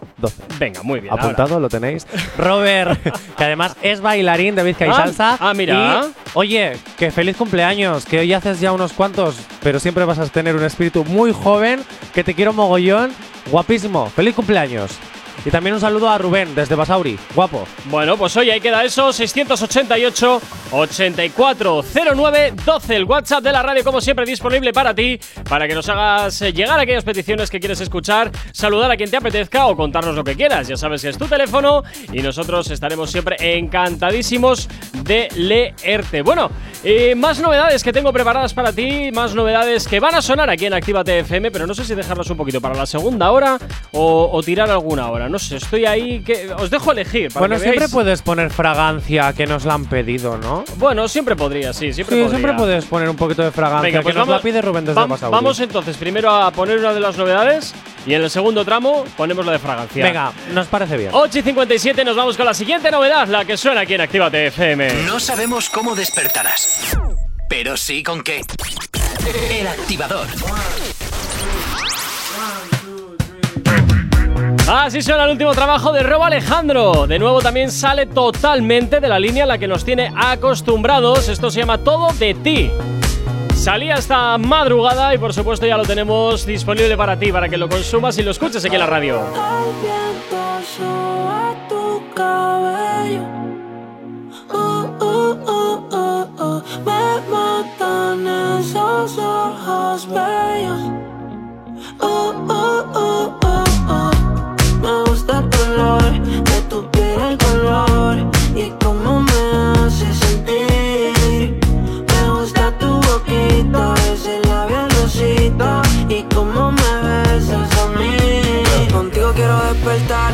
Venga, muy bien. Apuntado, lo tenéis. Robert, que además es bailarín de Vizca y Ah, Salsa. ah, mira. Y, oye, que feliz cumpleaños, que hoy haces ya unos cuantos, pero siempre vas a tener un espíritu muy joven, que te quiero mogollón, guapísimo. Feliz cumpleaños. Y también un saludo a Rubén desde Basauri, guapo. Bueno, pues hoy ahí queda eso, 688 8409 12 el WhatsApp de la radio como siempre disponible para ti, para que nos hagas eh, llegar aquellas peticiones que quieres escuchar, saludar a quien te apetezca o contarnos lo que quieras. Ya sabes que es tu teléfono y nosotros estaremos siempre encantadísimos de leerte. Bueno, Y más novedades que tengo preparadas para ti, más novedades que van a sonar aquí en Actívate FM, pero no sé si dejarlas un poquito para la segunda hora o, o tirar alguna hora. No sé, estoy ahí que os dejo elegir. Para Bueno, que siempre veáis. puedes poner fragancia que nos la han pedido, ¿no? Bueno, siempre podría, sí, siempre Sí, podría. siempre puedes poner un poquito de fragancia Venga, que pues nos vamos, la pide Rubén desde vam- vamos entonces primero a poner una de las novedades y en el segundo tramo ponemos la de fragancia. Venga, nos parece bien. 8 y 57 nos vamos con la siguiente novedad, la que suena aquí en Actívate FM. No sabemos cómo despertarás, pero sí con qué. El activador. Así suena el último trabajo de Robo Alejandro. De nuevo también sale totalmente de la línea a la que nos tiene acostumbrados. Esto se llama Todo de ti. Salía esta madrugada y por supuesto ya lo tenemos disponible para ti, para que lo consumas y lo escuches aquí en la radio. El viento despertar,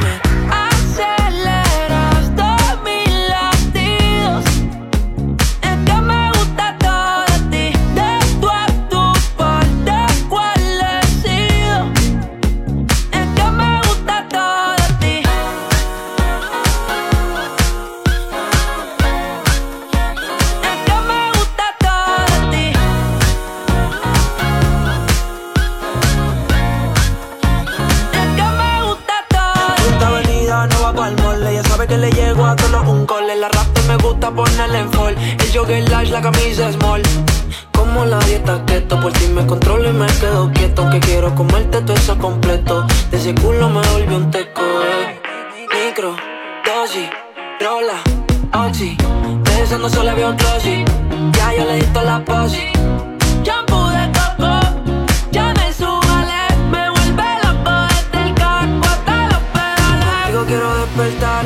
cole. La rap me gusta ponerle en fall. El jogger large, la camisa small. Como la dieta keto, por ti me controlo y me quedo quieto. Que quiero comerte todo eso completo. De ese culo me volvió un teco, eh. Micro, dosis, rola, oxi. Pensando solo veo glossy. Ya yo le di toda la posi. Shampoo de coco, ya me subale. Me vuelve loco desde el carro hasta los pedales. Digo quiero despertar,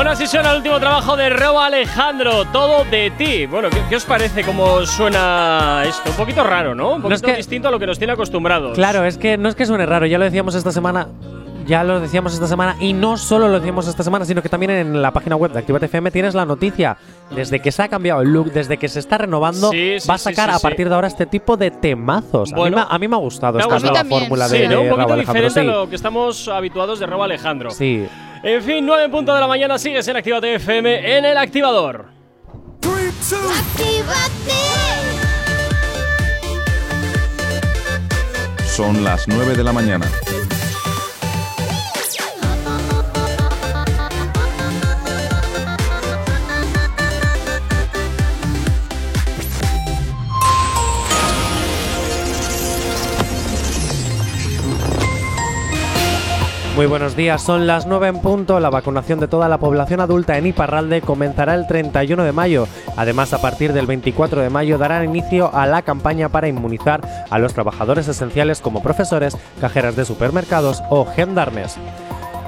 Bueno, así suena el último trabajo de Robo Alejandro, todo de ti. Bueno, ¿qué, qué os parece cómo suena esto? Un poquito raro, ¿no? Un No es poquito que- distinto a lo que nos tiene acostumbrados. Claro, es que no es que suene raro, ya lo decíamos esta semana. Ya lo decíamos esta semana y no solo lo decíamos esta semana, sino que también en la página web de Activate FM tienes la noticia. Desde que se ha cambiado el look, desde que se está renovando, Sí, sí, va a sacar sí, a partir de ahora este tipo de temazos. Bueno. a, mí, me- a mí me ha gustado esta nueva fórmula Sí, de, ¿no? Un poquito Raúl diferente a lo que estamos habituados de Robo Alejandro. Sí. En fin, 9 en punto de la mañana, sigues en Actívate FM en el activador. Son las 9 de la mañana. Muy buenos días, son las 9 en punto. La vacunación de toda la población adulta en Iparralde comenzará el 31 de mayo. Además, a partir del 24 de mayo darán inicio a la campaña para inmunizar a los trabajadores esenciales como profesores, cajeras de supermercados o gendarmes.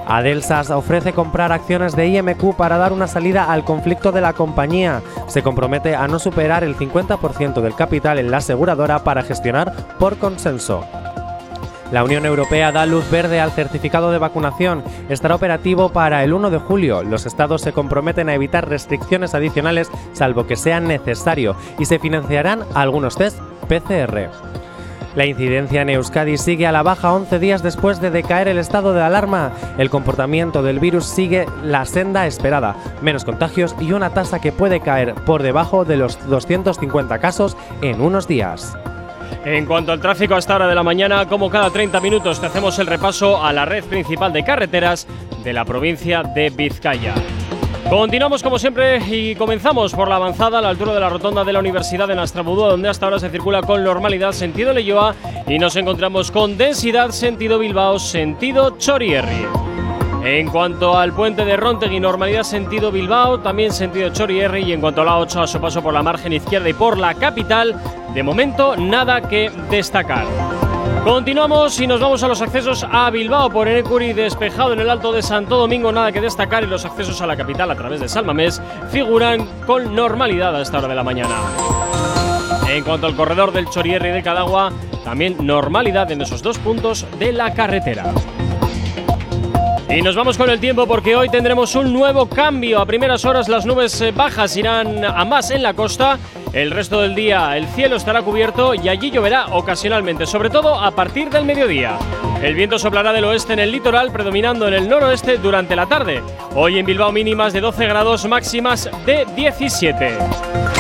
Adelsas ofrece comprar acciones de IMQ para dar una salida al conflicto de la compañía. Se compromete a no superar el 50% del capital en la aseguradora para gestionar por consenso. La Unión Europea da luz verde al certificado de vacunación. Estará operativo para el 1 de julio. Los estados se comprometen a evitar restricciones adicionales salvo que sea necesario y se financiarán algunos test PCR. La incidencia en Euskadi sigue a la baja 11 días después de decaer el estado de alarma. El comportamiento del virus sigue la senda esperada, menos contagios y una tasa que puede caer por debajo de los 250 casos en unos días. En cuanto al tráfico a esta hora de la mañana, como cada 30 minutos te hacemos el repaso a la red principal de carreteras de la provincia de Vizcaya. Continuamos como siempre y comenzamos por la avanzada a la altura de la rotonda de la Universidad de Nastrabudúa, donde hasta ahora se circula con normalidad sentido Leyoa y nos encontramos con densidad sentido Bilbao, sentido Chorierri. En cuanto al puente de Rontegui, normalidad sentido Bilbao, también sentido Chorierri y en cuanto a la 8 a su paso por la margen izquierda y por la capital, de momento nada que destacar. Continuamos y nos vamos a los accesos a Bilbao por Enecuri, despejado en el Alto de Santo Domingo, nada que destacar y los accesos a la capital a través de Salmamés figuran con normalidad a esta hora de la mañana. En cuanto al corredor del Chorierri de Cadagua, también normalidad en esos dos puntos de la carretera. Y nos vamos con el tiempo porque hoy tendremos un nuevo cambio. A primeras horas las nubes eh, bajas irán a más en la costa. El resto del día el cielo estará cubierto y allí lloverá ocasionalmente, sobre todo a partir del mediodía. El viento soplará del oeste en el litoral, predominando en el noroeste durante la tarde. Hoy en Bilbao mínimas de 12 grados, máximas de 17.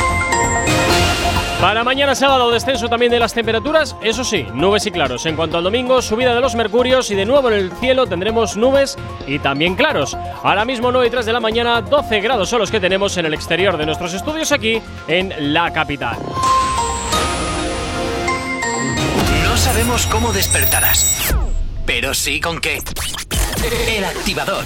Para mañana sábado descenso también de las temperaturas, eso sí, nubes y claros. En cuanto al domingo, subida de los mercurios y de nuevo en el cielo tendremos nubes y también claros. Ahora mismo 9 y 3 de la mañana, 12 grados son los que tenemos en el exterior de nuestros estudios aquí en la capital. No sabemos cómo despertarás, pero sí con qué. El activador.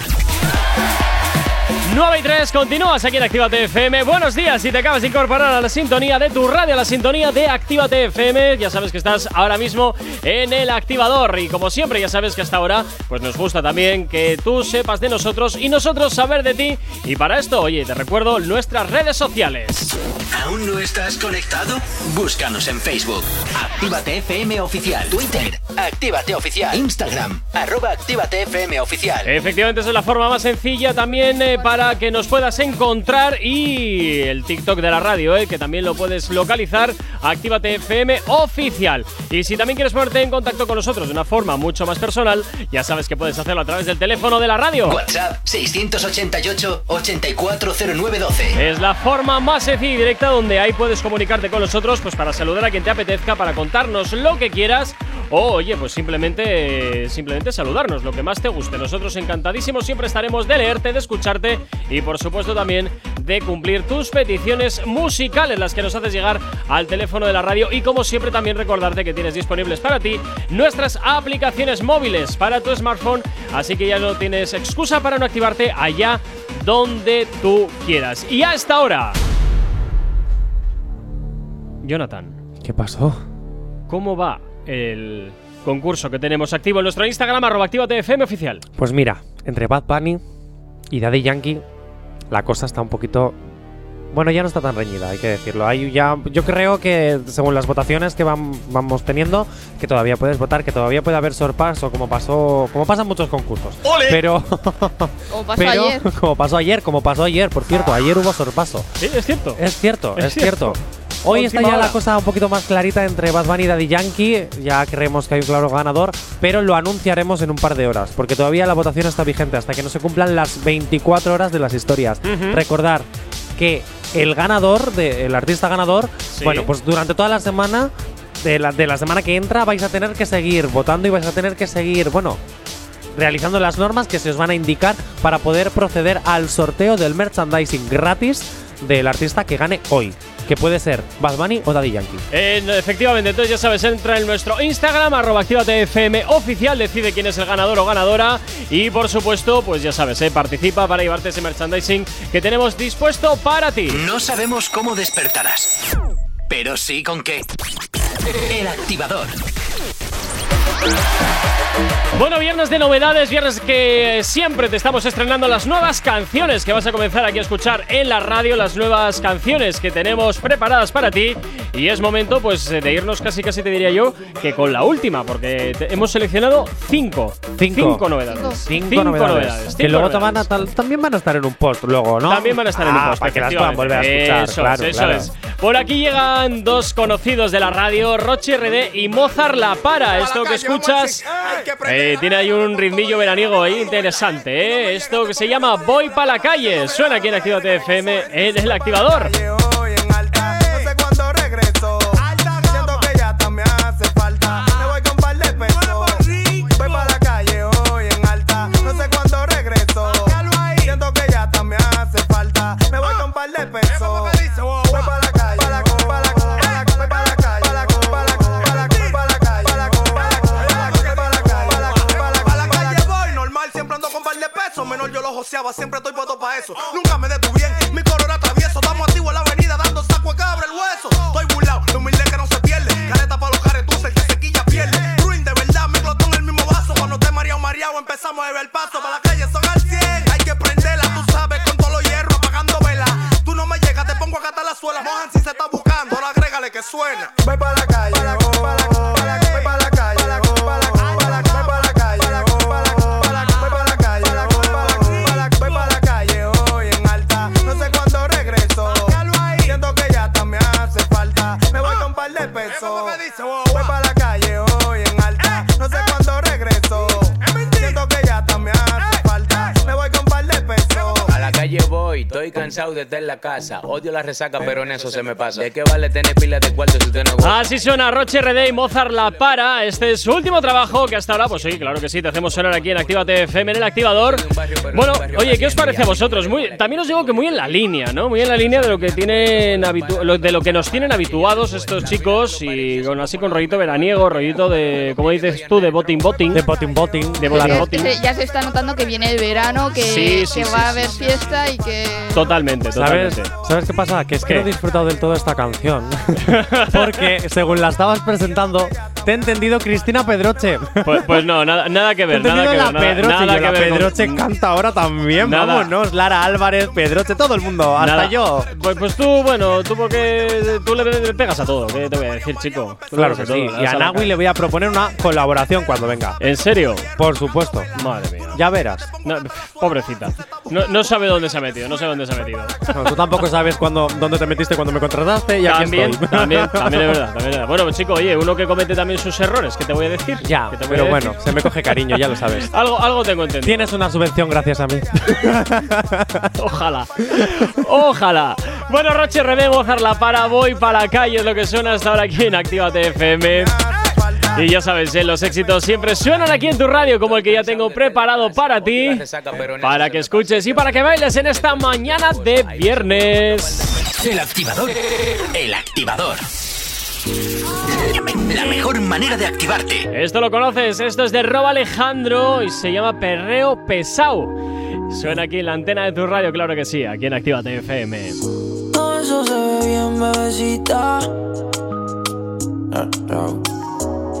9 y 3, continúas aquí en Actívate FM. Buenos días si te acabas de incorporar a la sintonía de tu radio, a la sintonía de Actívate FM. Ya sabes que estás ahora mismo en el activador. Y como siempre, ya sabes que hasta ahora, pues nos gusta también que tú sepas de nosotros y nosotros saber de ti. Y para esto, oye, te recuerdo nuestras redes sociales. ¿Aún no estás conectado? Búscanos en Facebook. Actívate FM Oficial. Twitter. Actívate Oficial. Instagram. Arroba Actívate FM Oficial. Efectivamente, esa es la forma más sencilla también eh, para que nos puedas encontrar y el TikTok de la radio, eh, que también lo puedes localizar, Actívate FM oficial. Y si también quieres ponerte en contacto con nosotros de una forma mucho más personal, ya sabes que puedes hacerlo a través del teléfono de la radio. WhatsApp 688 840912. Es la forma más sencilla y directa donde ahí puedes comunicarte con nosotros pues para saludar a quien te apetezca, para contarnos lo que quieras o oye, pues simplemente simplemente saludarnos, lo que más te guste. Nosotros encantadísimos siempre estaremos de leerte, de escucharte y por supuesto también de cumplir tus peticiones musicales, las que nos haces llegar al teléfono de la radio y como siempre también recordarte que tienes disponibles para ti nuestras aplicaciones móviles para tu smartphone, así que ya no tienes excusa para no activarte allá donde tú quieras. Y a esta hora, Jonathan, ¿Qué pasó? ¿cómo va el concurso que tenemos activo en nuestro Instagram, arroba Actívate FM oficial? Pues mira, entre Bad Bunny y Daddy Yankee, la cosa está un poquito. Bueno, ya no está tan reñida, hay que decirlo. Hay ya, yo creo que según las votaciones que vam- vamos teniendo, que todavía puedes votar, que todavía puede haber sorpaso, como pasó, como pasa en muchos concursos. Pero, Como pasó pero ayer. como pasó ayer, como pasó ayer, por cierto, ayer hubo sorpaso. Sí, es cierto. Es cierto, Es es, cierto. Hoy está ya la cosa un poquito más clarita entre Bad Bunny y Daddy Yankee. Ya creemos que hay un claro ganador, pero lo anunciaremos en un par de horas, porque todavía la votación está vigente hasta que no se cumplan las 24 horas de las historias. Ujú. Recordar que el ganador, de, el artista ganador, Sí. bueno, pues durante toda la semana, de la, de la semana que entra, vais a tener que seguir votando y vais a tener que seguir, bueno, realizando las normas que se os van a indicar para poder proceder al sorteo del merchandising gratis del artista que gane hoy, que puede ser Bad Bunny o Daddy Yankee. En- efectivamente, entonces ya sabes, entra en nuestro Instagram, arroba FM oficial, decide quién es el ganador o ganadora y por supuesto, pues ya sabes, eh, participa para llevarte ese merchandising que tenemos dispuesto para ti. No sabemos cómo despertarás, pero sí con qué. El activador. Bueno, viernes de novedades, viernes que siempre te estamos estrenando las nuevas canciones que vas a comenzar aquí a escuchar en la radio, las nuevas canciones que tenemos preparadas para ti. Y es momento, pues, de irnos casi, casi te diría yo, que con la última, porque hemos seleccionado cinco. Cinco. novedades. Cinco, novedades. que cinco luego novedades. van a también van a estar en un post luego, ¿no? También van a estar en Ah, un post. Para que las puedan volver a escuchar. Eso claro, es, eso claro. es. Por aquí llegan dos conocidos de la radio, Roche RD y Mozart La Para. Esto que escuchas eh, tiene ahí un ritmillo veraniego ahí interesante, ¿eh? Esto que se llama Voy pa' la calle. Suena aquí en Actívate FM en el activador. Siempre estoy puesto para eso. Cansado de estar en la casa. Odio la resaca, pero en eso se me pasa. ¿De qué vale tener pilas de cuarto Así suena Roche RD y Mozart La Para. Este es su último trabajo que hasta ahora, pues sí, claro que sí, te hacemos sonar aquí en Actívate FM en el activador. Bueno, oye, ¿qué os parece a vosotros? Muy, también os digo que muy en la línea, ¿no? Muy en la línea de lo que tienen de lo que nos tienen habituados estos chicos y con así con rollito veraniego, rollito de, como dices tú, de boting boting. De boting boting. De boting Es- boting. se- ya se está notando que viene el verano, que, Sí, sí, que sí, va a sí, haber fiesta y que. Totalmente, ¿Sabes, totalmente. ¿Sabes qué pasa? Que es que no he disfrutado del todo esta canción. *laughs* Porque según la estabas presentando, te he entendido Cristina Pedroche. Pues, pues no, nada, nada que Te he ver, nada que la ver. nada- Pedroche. nada yo, que la ver Pedroche canta ahora también. Nada. Vámonos. Lara Álvarez, Pedroche, todo el mundo. Hasta Nada. yo. Pues, pues tú, bueno, tú porque tú le, le pegas a todo, ¿qué te voy a decir, chico? Tú Claro que sí. todo, Y a Nawi le voy a proponer una colaboración cuando venga. ¿En serio? Por supuesto. Madre mía. Ya verás. No, pobrecita. No, no sabe dónde se ha metido, no sabe dónde se ha metido. Tú tampoco sabes cuándo, dónde te metiste cuando me contrataste y aquí También, estoy. también, también *laughs* es verdad, también es verdad. Bueno, chico, oye, uno que comete también sus errores, ¿qué te voy a decir? Ya, ¿Qué te voy a pero decir? bueno, se me coge cariño, ya lo sabes. *laughs* Algo, algo tengo entendido. Tienes una subvención gracias a mí. *laughs* Ojalá. Ojalá. Bueno, Roche Mozart la para, voy para la calle, es lo que suena hasta ahora aquí en Actívate FM. Y ya sabes, eh, los éxitos siempre suenan aquí en tu radio, como el que ya tengo preparado para ti, para que escuches y para que bailes en esta mañana de viernes. El activador. El activador. La mejor manera de activarte. Esto lo conoces, esto es de Rob Alejandro y se llama Perreo Pesao. Suena aquí en la antena de tu radio, claro que sí, aquí en Actívate FM. Todo eso se ve bien, bebecita.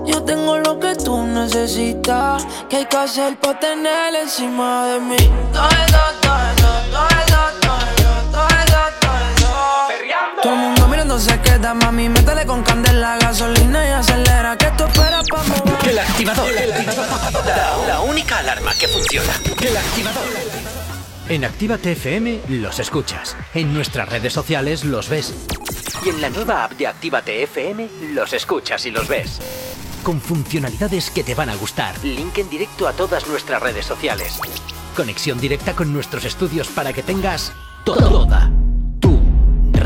Yo tengo lo que tú necesitas. Que hay que hacer para tener encima de mí. Todo eso, todo eso, todo eso, todo eso, todo eso, todo eso. Todo el mundo mirando se queda, mami. Métele con candela, gasolina y acelera. Que tú esperas para mover. El activador. La, la única alarma que funciona. El activador. En Actívate FM los escuchas. En nuestras redes sociales los ves. Y en la nueva app de Actívate FM los escuchas y los ves. Con funcionalidades que te van a gustar. Link en directo a todas nuestras redes sociales. Conexión directa con nuestros estudios para que tengas toda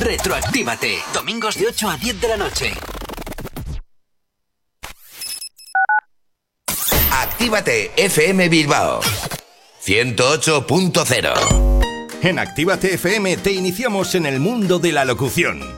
Retroactívate. Domingos de 8 a 10 de la noche. Actívate FM Bilbao 108.0 En Actívate FM te iniciamos en el mundo de la locución.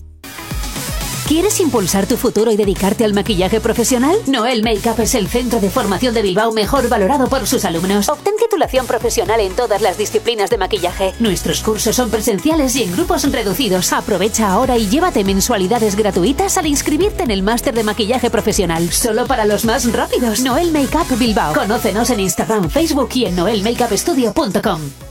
¿Quieres impulsar tu futuro y dedicarte al maquillaje profesional? Noel Makeup es el centro de formación de Bilbao mejor valorado por sus alumnos. Obtén titulación profesional en todas las disciplinas de maquillaje. Nuestros cursos son presenciales y en grupos reducidos. Aprovecha ahora y llévate mensualidades gratuitas al inscribirte en el máster de maquillaje profesional. Solo para los más rápidos. Noel Makeup Bilbao. Conócenos en Instagram, Facebook y en noelmakeupstudio.com.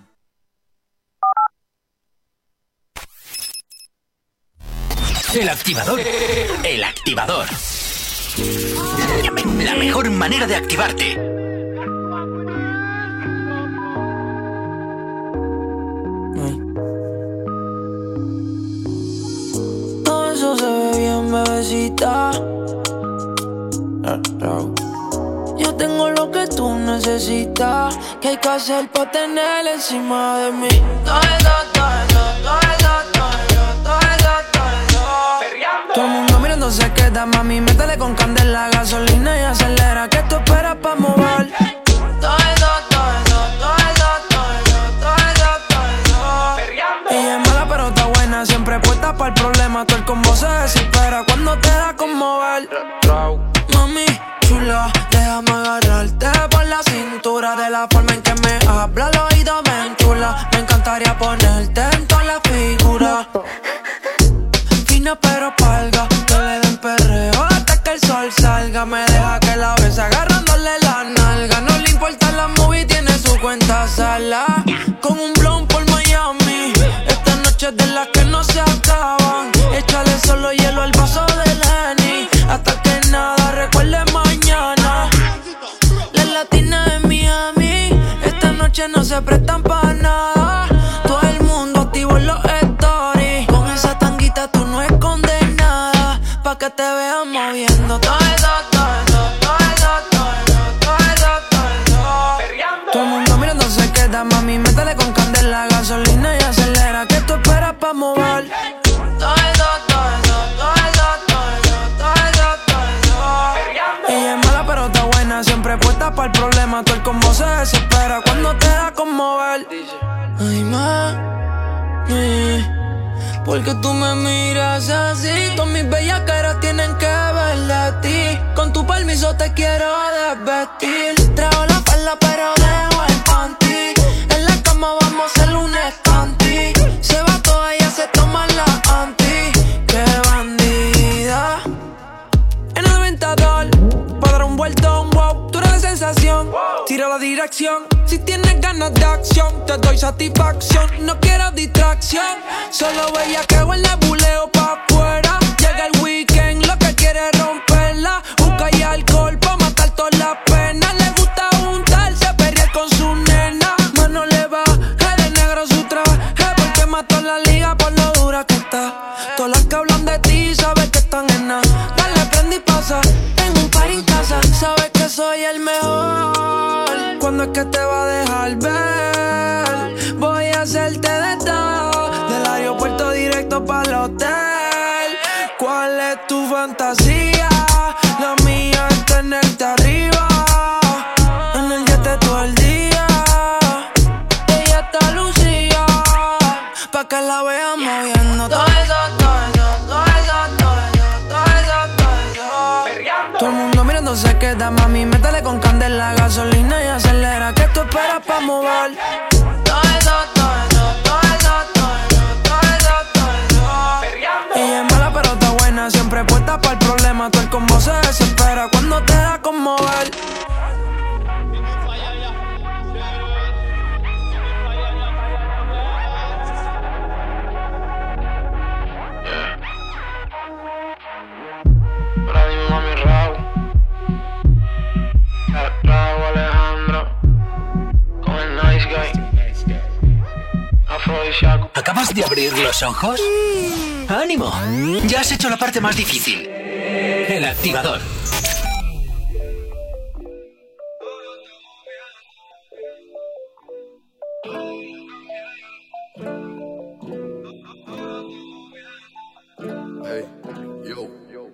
El activador. El activador. La mejor manera de activarte. Todo eso se ve bien, bebecita. Yo tengo lo que tú necesitas. Que hay que hacer para tener encima de mí? Todo eso, todo eso, todo eso, Todo el mundo mirando se queda, mami. Métele con candela, gasolina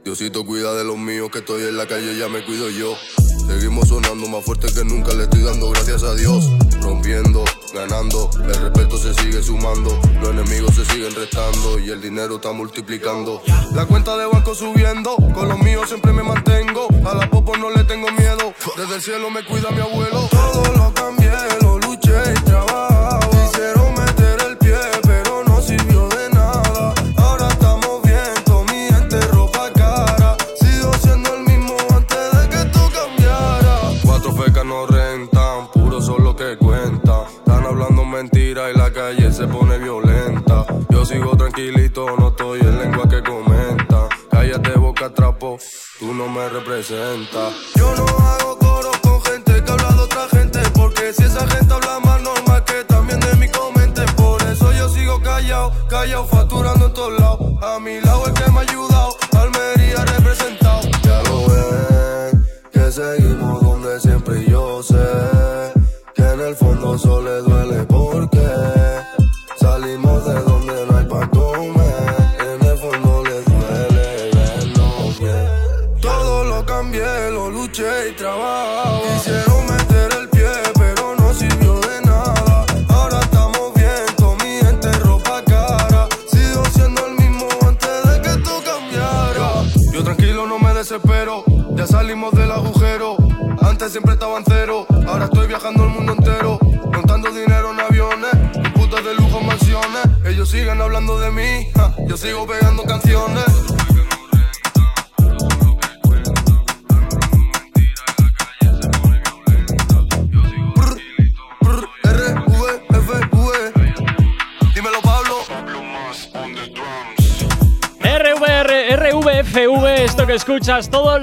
Diosito cuida de los míos que estoy en la calle, ya me cuido yo. Seguimos sonando más fuerte que nunca, le estoy dando gracias a Dios. Rompiendo, ganando, el respeto se sigue sumando, los enemigos se siguen restando y el dinero está multiplicando. La cuenta de banco subiendo, con los míos siempre me mantengo. A la popo no le tengo miedo, desde el cielo me cuida mi abuelo. Todo lo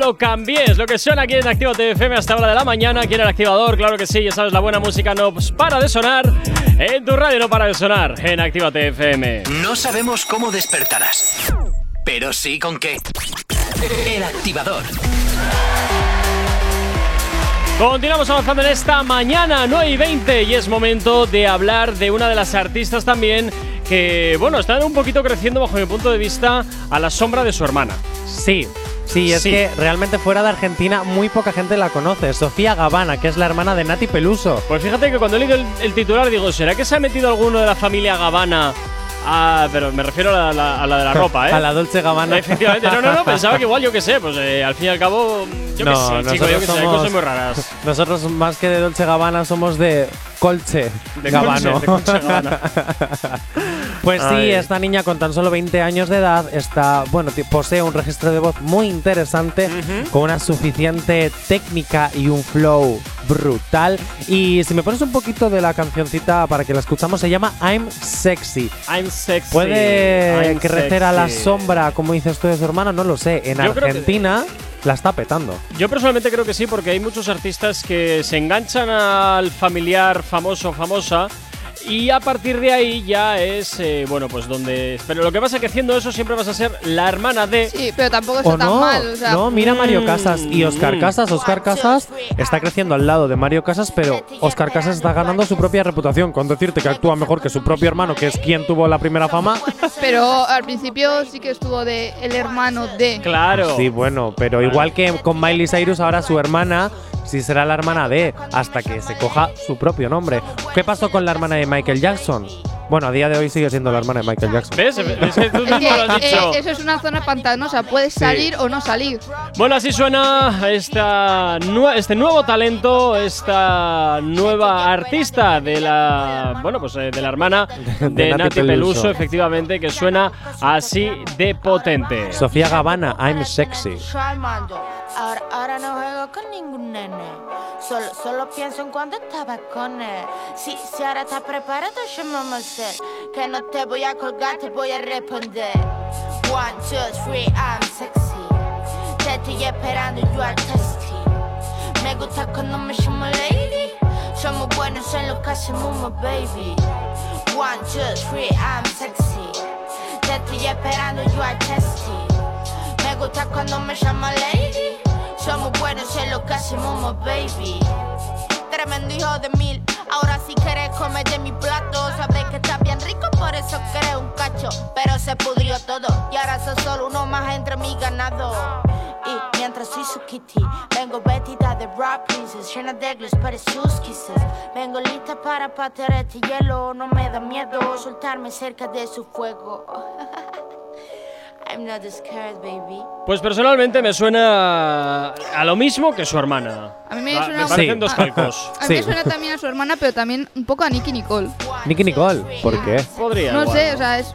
lo cambies, lo que suena aquí en Actívate FM hasta hora de la mañana, aquí en el activador, claro que sí, ya sabes, la buena música no para de sonar, en tu radio no para de sonar, en Actívate FM. No sabemos cómo despertarás, pero sí con qué. El activador. Continuamos avanzando en esta mañana 9 y 20 y es momento de hablar de una de las artistas también que, bueno, están un poquito creciendo bajo mi punto de vista a la sombra de su hermana. Sí, sí, es Sí. que realmente fuera de Argentina muy poca gente la conoce. Sofía Gavana, que es la hermana de Nati Peluso. Pues fíjate que cuando he leído el, el titular digo, ¿será que se ha metido alguno de la familia Gavana? Ah, pero me refiero a la, la- a la de la *laughs* ropa, ¿eh? A la Dolce Gabbana. Efectivamente, no, no, no, *laughs* pensaba que igual, yo qué sé, pues eh, al fin y al cabo, yo qué sé, chico, yo qué sé, hay cosas muy raras. Nosotros más que de Dolce Gabbana somos de Colche De Gabbano. Colche, de Colche Gabbana. *laughs* pues sí, Ay. esta niña con tan solo 20 años de edad está, bueno, posee un registro de voz muy interesante con una suficiente técnica y un flow brutal. Y si me pones un poquito de la cancioncita para que la escuchamos, se llama I'm Sexy. I'm sexy. ¿Puede I'm crecer a la sexy. sombra, como dices tú de su hermana? No lo sé. En Yo Argentina la está petando. Yo personalmente creo que sí, porque hay muchos artistas que se enganchan al familiar famoso o famosa y a partir de ahí ya es, eh, bueno, pues donde... Pero lo que pasa es que haciendo eso siempre vas a ser la hermana de... Sí, pero tampoco está O tan no, mal. O sea, no, mira Mario Casas y Oscar Mm. Casas. Oscar Casas está creciendo al lado de Mario Casas, pero Oscar Casas está ganando su propia reputación con decirte que actúa mejor que su propio hermano, que es quien tuvo la primera fama. Pero al principio sí que estuvo de el hermano de. Claro. Sí, bueno, pero igual que con Miley Cyrus, ahora su hermana sí será la hermana de, hasta que se coja su propio nombre. ¿Qué pasó con la hermana de Michael Jackson? Bueno, a día de hoy sigue siendo la hermana de Michael Jackson. ¿Ves? Es que tú mismo lo has eh, dicho. eso es una zona pantanosa, puedes salir o no salir. Bueno, así suena esta nue- este nuevo talento, esta nueva artista de la, bueno, pues eh, de la hermana *laughs* de, De Nati Nati Peluso. Peluso. efectivamente, que suena así de potente. Sofía Gavana, I'm sexy. Ahora, ahora no juego con ningún nene. Solo, solo pienso en cuando estaba con él. Si, si ahora estás preparado, yo me Que no te voy a colgar, te voy a responder. One, two, three, I'm sexy. Te estoy esperando, you are testy. Me gusta cuando me llamo lady. Somos buenos en lo que hacemos, baby. One, two, three, I'm sexy. Te estoy esperando, you are testy. Me gusta cuando me llama lady. Somos buenos en lo que hacemos, baby. Tremendo hijo de mil. Ahora si quieres comer de mi plato, sabes que está bien rico, por eso querés un cacho. Pero se pudrió todo y ahora sos solo uno más entre mi ganado. Y mientras soy su kitty, vengo vestida de rap princess, llena de gliss para sus kisses. Vengo lista para patear este hielo, no me da miedo soltarme cerca de su fuego. *laughs* I'm not scared, baby. Pues personalmente me suena a lo mismo que su hermana. A mí me Ah, suena me parecen Sí. dos calcos. *laughs* A mí me suena también a su hermana, pero también un poco a Nicky Nicole. Nicky Nicole, ¿por qué? Podría. No igual, sé, o sea, es,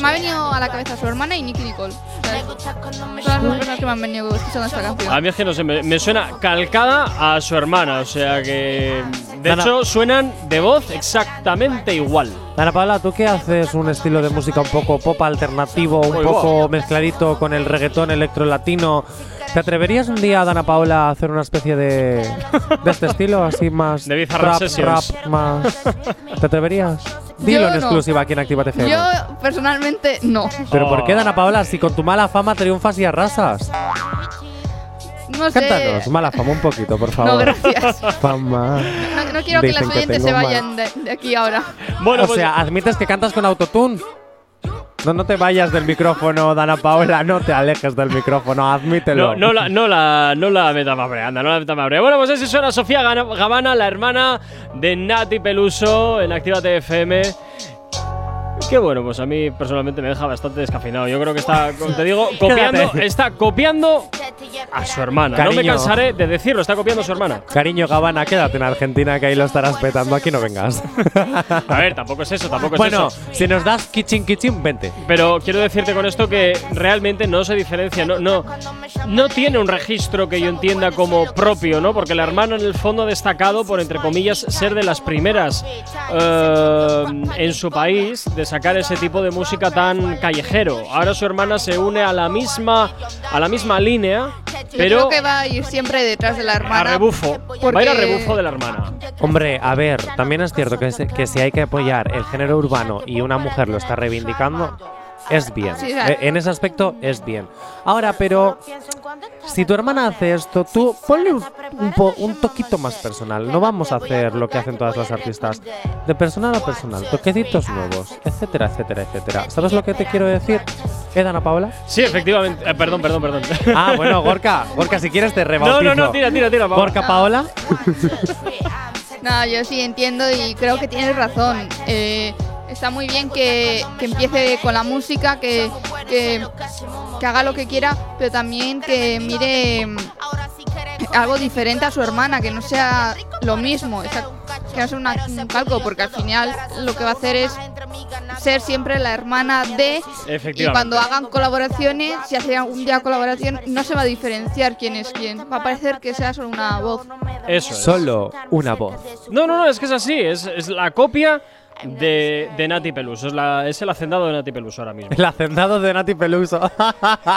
me ha venido a la cabeza su hermana y Nicky Nicole. O sea, son las dos personas que me han venido escuchando esta canción. A mí es que no sé, me, me suena calcada a su hermana, o sea que. De hecho, suenan de voz exactamente igual. Ana Paula, ¿tú qué haces un estilo de música un poco pop alternativo, un Uy, poco mezcladito con el reggaetón electro latino? ¿Te atreverías un día, Dana Paula, a hacer una especie de, de este estilo, así más De rap, rap, más? ¿Te atreverías? Dilo Yo en no. exclusiva aquí en Actívate FM. Yo personalmente no. ¿Pero por qué, Oh. Dana Paula, si con tu mala fama triunfas y arrasas? No sé. Cántanos, mala fama un poquito, por favor. No, gracias. Fama. No, no quiero que las oyentes se vayan de, de aquí ahora. Bueno, o pues- sea, admites que cantas con autotune. No, no te vayas del micrófono, Dana Paola, no te alejes del micrófono, admítelo. No, no la, no la, no la meta más anda, no la meta más Bueno, pues así suena Sofía Gavana, la hermana de Nati Peluso en Actívate FM. Que bueno, pues a mí personalmente me deja bastante descafeinado. Yo creo que está, como te digo, *laughs* copiando, está copiando a su hermana. No me cansaré de decirlo, está copiando a su hermana. Cariño Gavana, quédate en Argentina que ahí lo estarás petando, aquí no vengas. *laughs* A ver, tampoco es eso, tampoco es bueno, eso. si nos das kitchen kitchen, vente. Pero quiero decirte con esto que realmente no se diferencia, no, no, no tiene un registro que yo entienda como propio, ¿no? Porque la hermana en el fondo ha destacado por, entre comillas, ser de las primeras eh, en su país de sacar ese tipo de música tan callejero. Ahora su hermana se une a la misma, a la misma línea, Yo pero creo que va a ir siempre detrás de la a hermana. rebufo. Va a ir a porque- rebufo de la hermana. Hombre, a ver, también es cierto que, que si hay que apoyar el género urbano y una mujer lo está reivindicando, es bien. Sí, Eh, en ese aspecto es bien. Ahora, pero si tu hermana hace esto, tú ponle un, un po- un toquito más personal. No vamos a hacer lo que hacen todas las artistas. De personal a personal, toquecitos nuevos, etcétera, etcétera, etcétera. ¿Sabes lo que te quiero decir? ¿Eh, Dana Paula? Sí, efectivamente. Eh, perdón, perdón, perdón. Ah, bueno, Gorka, Gorka, si quieres te No, rebautizo. no, no, tira, tira, tira. vamos. Gorka Paola. *laughs* No, yo sí entiendo y creo que tienes razón. Eh, está muy bien que, que empiece con la música, que, que, que haga lo que quiera, pero también que mire mm, algo diferente a su hermana, que no sea lo mismo, esa- que no sea una- un calco, porque al final lo que va a hacer es ser siempre la hermana de y cuando hagan colaboraciones, si hacen algún día colaboración, no se va a diferenciar quién es quién. Va a parecer que sea solo una voz. Eso es. Solo una voz. No, no, no, es que es así. Es, es la copia de, de Nati Peluso. Es, la, es el hacendado de Nati Peluso ahora mismo. *laughs* El hacendado de Nati Peluso. *laughs*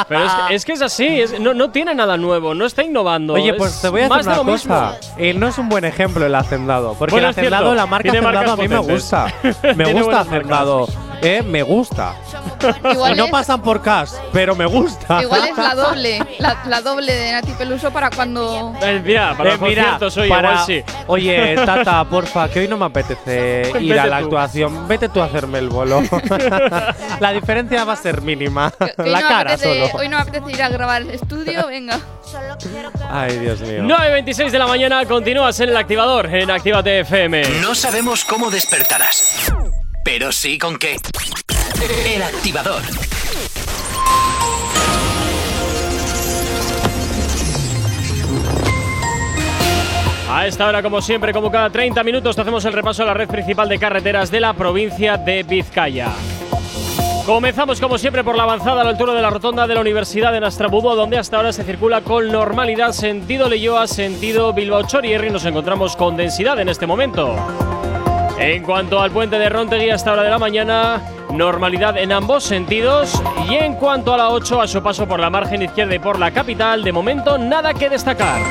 Pero es que es, que es así. es- no, no tiene nada nuevo. No está innovando. Oye, es pues te voy a decir de una cosa. Eh, no es un buen ejemplo el hacendado. Porque Bueno, el hacendado, la marca hacendado a mí me gusta. *laughs* Me gusta buenas marcas. Eh, me gusta. Igual no es- pasan por cash, pero me gusta. Igual es la doble, la, la doble de Nati Peluso para cuando. Eh, mira, para Eh, los mira, conciertos, oye, para- igual sí. Oye, Tata, porfa, que hoy no me apetece *laughs* ir Vete a la tú. actuación. Vete tú a hacerme el bolo. *laughs* la diferencia va a ser mínima. que hoy la no cara apetece, solo. Hoy no me apetece ir a grabar el estudio, venga. Ay, Dios mío. 9.26 de la mañana, continúas en el activador en Actívate FM. No sabemos cómo despertarás, pero sí con qué. El activador. A esta hora, como siempre, como cada 30 minutos, hacemos el repaso a la red principal de carreteras de la provincia de Vizcaya. Comenzamos como siempre por la avanzada a la altura de la rotonda de la Universidad de Nastrabudo, donde hasta ahora se circula con normalidad sentido Leyoa, sentido Bilbao Chorierri. Nos encontramos con densidad en este momento. En cuanto al puente de Rontegui hasta hora de la mañana, normalidad en ambos sentidos. Y en cuanto a la 8, a su paso por la margen izquierda y por la capital, de momento nada que destacar.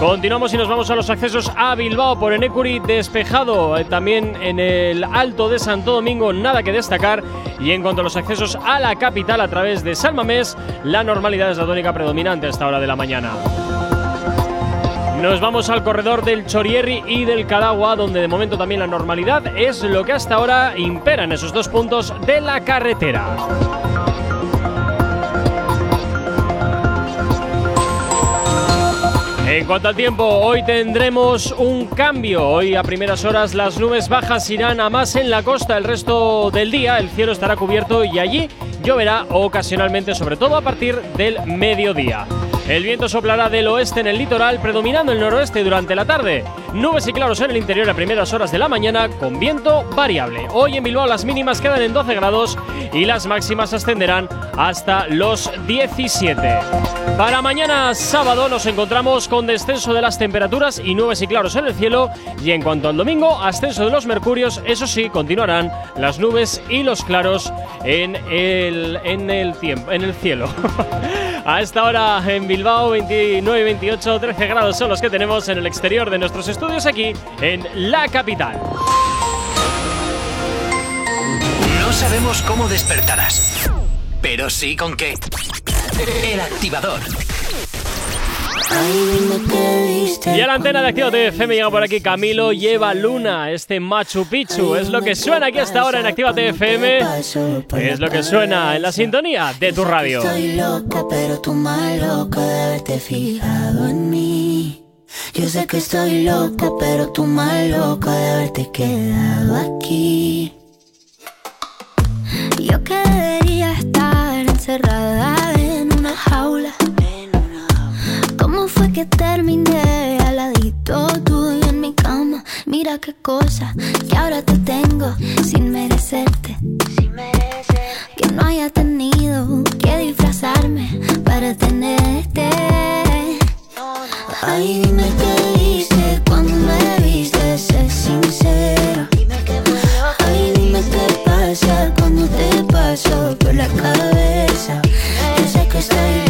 Continuamos y nos vamos a los accesos a Bilbao por Enecuri despejado. Eh, también en el Alto de Santo Domingo nada que destacar. Y en cuanto a los accesos a la capital a través de Salmamés, la normalidad es la tónica predominante a esta hora de la mañana. Nos vamos al corredor del Chorierri y del Cadagua, donde de momento también la normalidad es lo que hasta ahora impera en esos dos puntos de la carretera. En cuanto al tiempo, hoy tendremos un cambio. Hoy a primeras horas las nubes bajas irán a más en la costa. El resto del día el cielo estará cubierto y allí lloverá ocasionalmente, sobre todo a partir del mediodía. El viento soplará del oeste en el litoral, predominando el noroeste durante la tarde. Nubes y claros en el interior a primeras horas de la mañana, con viento variable. Hoy en Bilbao las mínimas quedan en 12 grados y las máximas ascenderán hasta los 17. Para mañana sábado nos encontramos con descenso de las temperaturas y nubes y claros en el cielo. Y en cuanto al domingo, ascenso de los mercurios, eso sí, continuarán las nubes y los claros en el, en el, tiempo, en el cielo. *laughs* a esta hora en Bilbao, 29, 28, 13 grados son los que tenemos en el exterior de nuestros estudios aquí en la capital. No sabemos cómo despertarás, pero sí con qué. El activador. Y a la antena de Actívate FM llega por aquí Camilo lleva Luna, este Machu Picchu. Es lo que suena aquí hasta ahora en Actívate FM. Es lo que suena en la sintonía de tu radio. Estoy loca, pero tú más loca de haberte fijado en mí. Yo sé que estoy loca, pero tú más loca de haberte quedado aquí. Yo que debería estar encerrada en una jaula. ¿Cómo fue que terminé al ladito tuyo en mi cama? Mira qué cosa que ahora te tengo sin merecerte. Que no haya tenido que disfrazarme para tenerte. Ay, dime qué hice cuando me viste, sé sincero. Ay, dime qué pasa cuando te paso por la cabeza. Yo sé que estoy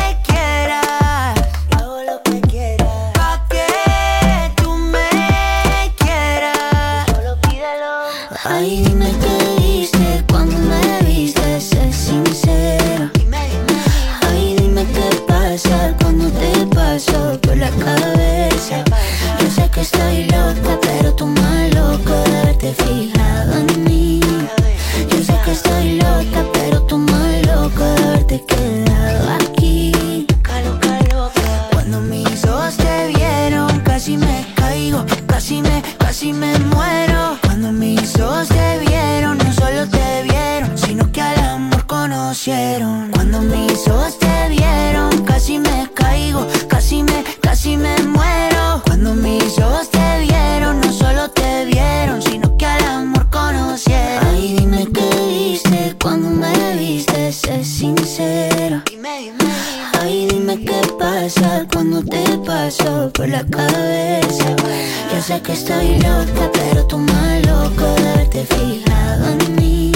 sé que estoy loca, pero tú más loco de haberte fijado en mí.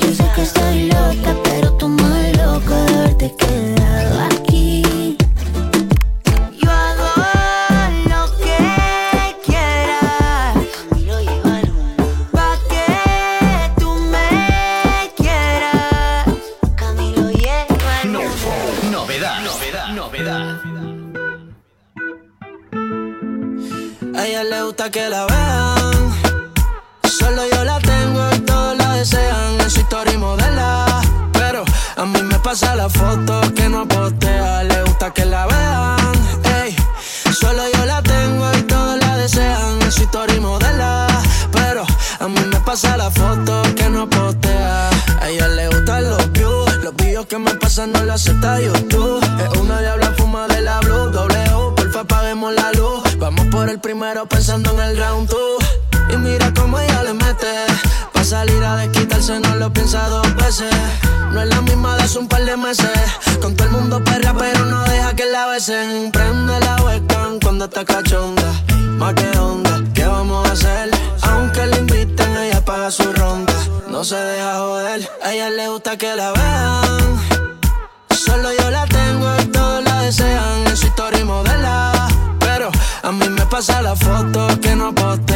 Yo sé que estoy loca, pero tú más loco de haberte quedado No es la misma de hace un par de meses. Con todo el mundo perra, pero no deja que la besen. Prende la webcam cuando está cachonda. Más que onda, ¿qué vamos a hacer? Aunque le inviten, ella paga su ronda. No se deja joder, a ella le gusta que la vean. Solo yo la tengo todos la desean. En su historia y modela. Pero a mí me pasa la foto que no postea.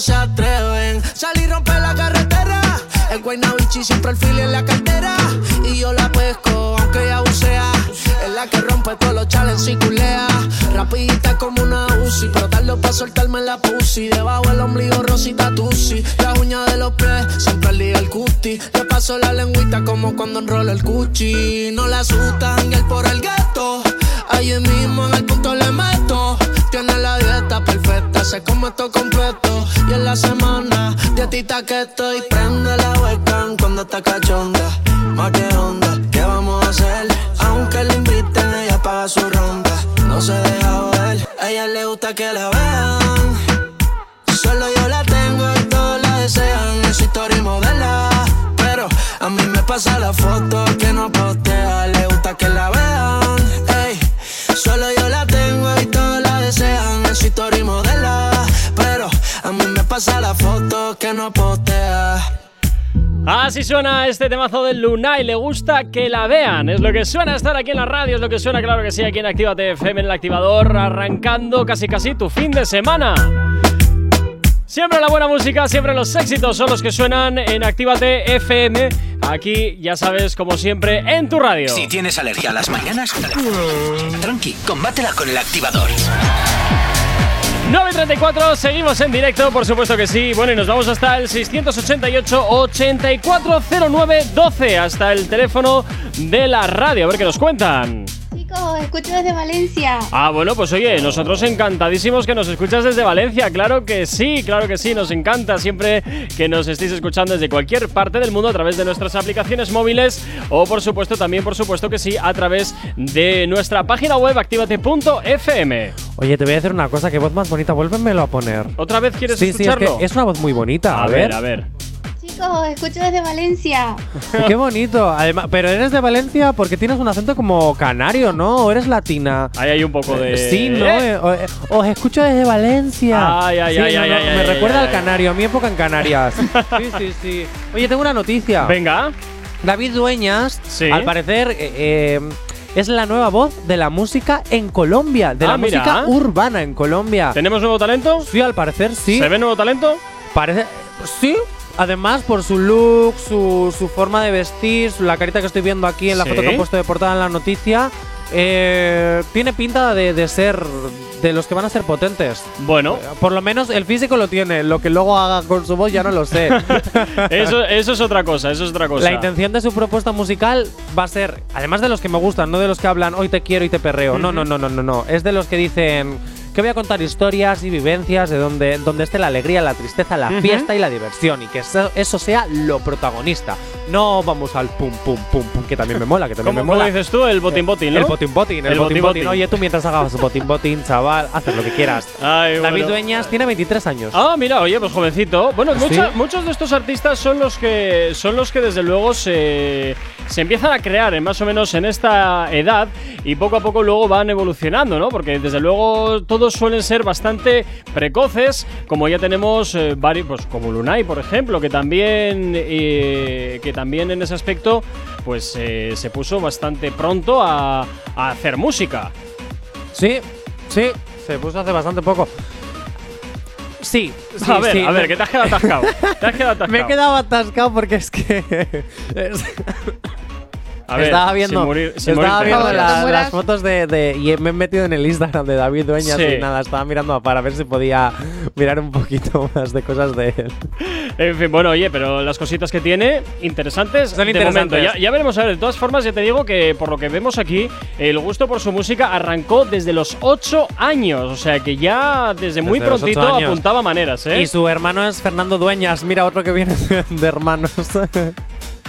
Se atreven. Salir romper la carretera. El Guaynabichi siempre el fili en la cartera. Y yo la pesco, aunque ella bucea. Es la que rompe todos los challenges y culea. Rapidita como una Uzi. Pero tarde para soltarme la pussy. Debajo el ombligo rosita tusi. Las uñas de los pies, siempre día el cuti. Le paso la lengüita como cuando enrola el cuchi. No la asustan, el por el gato. Allí mismo en el punto le meto. Se come esto completo. Y en la semana, dietita que estoy. Prende la webcam cuando está cachonda. Así suena este temazo del Luna y le gusta que la vean. Es lo que suena estar aquí en la radio, es lo que suena, claro que sí, aquí en Actívate FM en el activador, arrancando casi casi tu fin de semana. Siempre la buena música, siempre los éxitos son los que suenan en Actívate FM. Aquí, ya sabes, como siempre, en tu radio. Si tienes alergia a las mañanas, tranqui, combátela con el activador. 9.34, seguimos en directo, por supuesto que sí. Bueno, y nos vamos hasta el 688-8409-12, hasta el teléfono de la radio, a ver qué nos cuentan. Chicos, escucho desde Valencia. Ah, bueno, pues oye, nosotros encantadísimos que nos escuchas desde Valencia, claro que sí, claro que sí, nos encanta siempre que nos estéis escuchando desde cualquier parte del mundo a través de nuestras aplicaciones móviles o por supuesto también, por supuesto que sí, a través de nuestra página web activate.fm. Oye, te voy a decir una cosa, qué voz más bonita, vuélvemelo a poner. ¿Otra vez quieres Sí, sí, es, escucharlo? que es una voz muy bonita. a, ver, a ver. Chicos, escucho desde Valencia. *laughs* Qué bonito. Además, pero eres de Valencia porque tienes un acento como canario, ¿no? ¿O eres latina? Ahí hay un poco de. Sí, ¿no? ¿Eh? Eh, eh, Os escucho desde Valencia. Ay, ay, Sí, ay, no, ay, no, ay, Me ay, recuerda ay, al canario, a mi época en Canarias. *laughs* sí, sí, sí. Oye, tengo una noticia. Venga. David Dueñas, Sí. al parecer, eh, eh, es la nueva voz de la música en Colombia, de Ah, la mira. música urbana en Colombia. ¿Tenemos nuevo talento? Sí, al parecer sí. ¿Se ve nuevo talento? Parece. Sí. Además, por su look, su, su forma de vestir, su- la carita que estoy viendo aquí en la Sí. foto que han puesto de portada en la noticia, eh, tiene pinta de, de ser de los que van a ser potentes. Bueno, Por lo menos el físico lo tiene, lo que luego haga con su voz ya no lo sé. *laughs* eso, eso es otra cosa, eso es otra cosa. La intención de su propuesta musical va a ser, además de los que me gustan, no de los que hablan hoy te quiero y te perreo. No, no, no, no, no, no. Es de los que dicen que voy a contar historias y vivencias de donde, donde esté la alegría, la tristeza, la fiesta y la diversión. Y que eso, eso sea lo protagonista. No vamos al pum, pum, pum, pum, que también me mola, que también *laughs* ¿Cómo, me mola. cómo dices tú? El botín botín, ¿no? El botín botín, el, El botín botín botín. botín. Oye, tú mientras hagas botín botín, chaval, haces lo que quieras. Ay, David bueno. Dueñas tiene 23 años. Ah, mira, oye, pues jovencito. Bueno, ¿Sí? mucha- muchos de estos artistas son los que son los que desde luego se, se empiezan a crear en más o menos en esta edad y poco a poco luego van evolucionando, ¿no? Porque desde luego todo todos suelen ser bastante precoces, como ya tenemos eh, varios, pues como Lunay, por ejemplo, que también, eh, que también en ese aspecto pues eh, se puso bastante pronto a, a hacer música. Sí, sí, se puso hace bastante poco. Sí, sí, a ver, sí. a ver, que te has quedado atascado. te has quedado atascado. *laughs* Me he quedado atascado porque es que. *laughs* A ver, estaba viendo, morir- estaba viendo la- las fotos de, de- Y me he metido en el Instagram de David Dueñas Sí. y nada, estaba mirando para ver si podía mirar un poquito *laughs* más de cosas de él. En fin, bueno, oye, pero las cositas que tiene, interesantes. Son de interesantes. momento. Ya, ya veremos a ver. De todas formas, ya te digo que por lo que vemos aquí, el gusto por su música arrancó desde los 8 años. O sea que ya desde muy Desde ocho prontito apuntaba maneras, ¿eh? Y su hermano es Fernando Dueñas. Mira, otro que viene *laughs* de hermanos.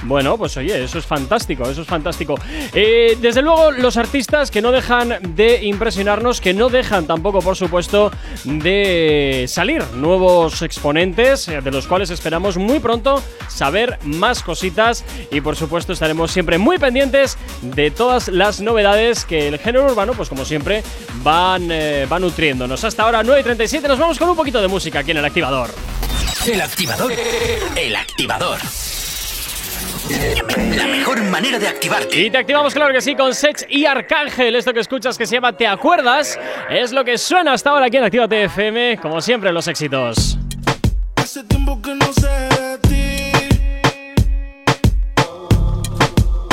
Bueno, pues oye, eso es fantástico, eso es fantástico. Eh, desde luego, los artistas que no dejan de impresionarnos, que no dejan tampoco, por supuesto, de salir nuevos exponentes, eh, de los cuales esperamos muy pronto saber más cositas y, por supuesto, estaremos siempre muy pendientes de todas las novedades que el género urbano, pues como siempre, van, eh, va nutriéndonos. Hasta ahora, 9 y 37, nos vamos con un poquito de música aquí en el activador. El activador. El activador. La mejor manera de activarte. Y te activamos, claro que sí, con Sech y Arcángel. Esto que escuchas que se llama ¿Te acuerdas? Es lo que suena hasta ahora aquí en Actívate FM. Como siempre, los éxitos. Hace tiempo que no sé de ti.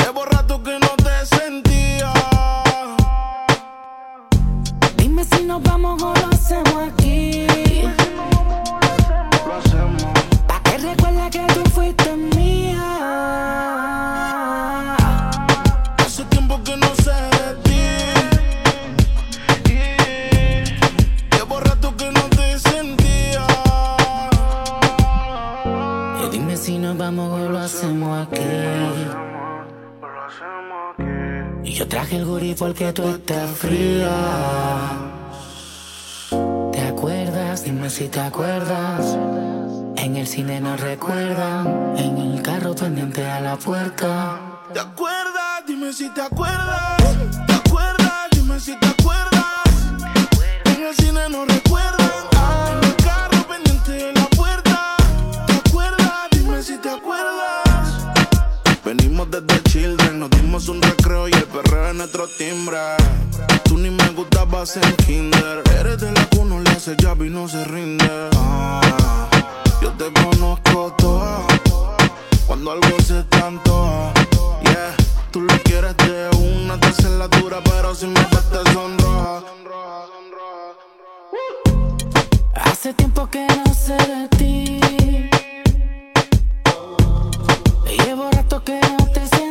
Llevo rato que no te sentía. Dime si nos vamos o lo hacemos aquí. Yo traje el gurí porque tú estás fría. ¿Te acuerdas? Dime si te acuerdas. En el cine nos recuerdan. En el carro pendiente a la puerta. ¿Te acuerdas? Dime si te acuerdas. ¿Te acuerdas? Dime si te acuerdas. En el cine no recuerdan. Ah, en el carro pendiente de la puerta. Venimos desde Children, nos dimos un recreo y el perreo es nuestro timbre. Tú ni me gustabas en kinder. Eres de la uno le hace llave y no se rinde. Ah, yo te conozco toda. Cuando algo se tanto, yeah. Tú lo quieres de una, te la dura, pero si me te sonroja. Hace tiempo que no sé de ti. Llevo rato que no te.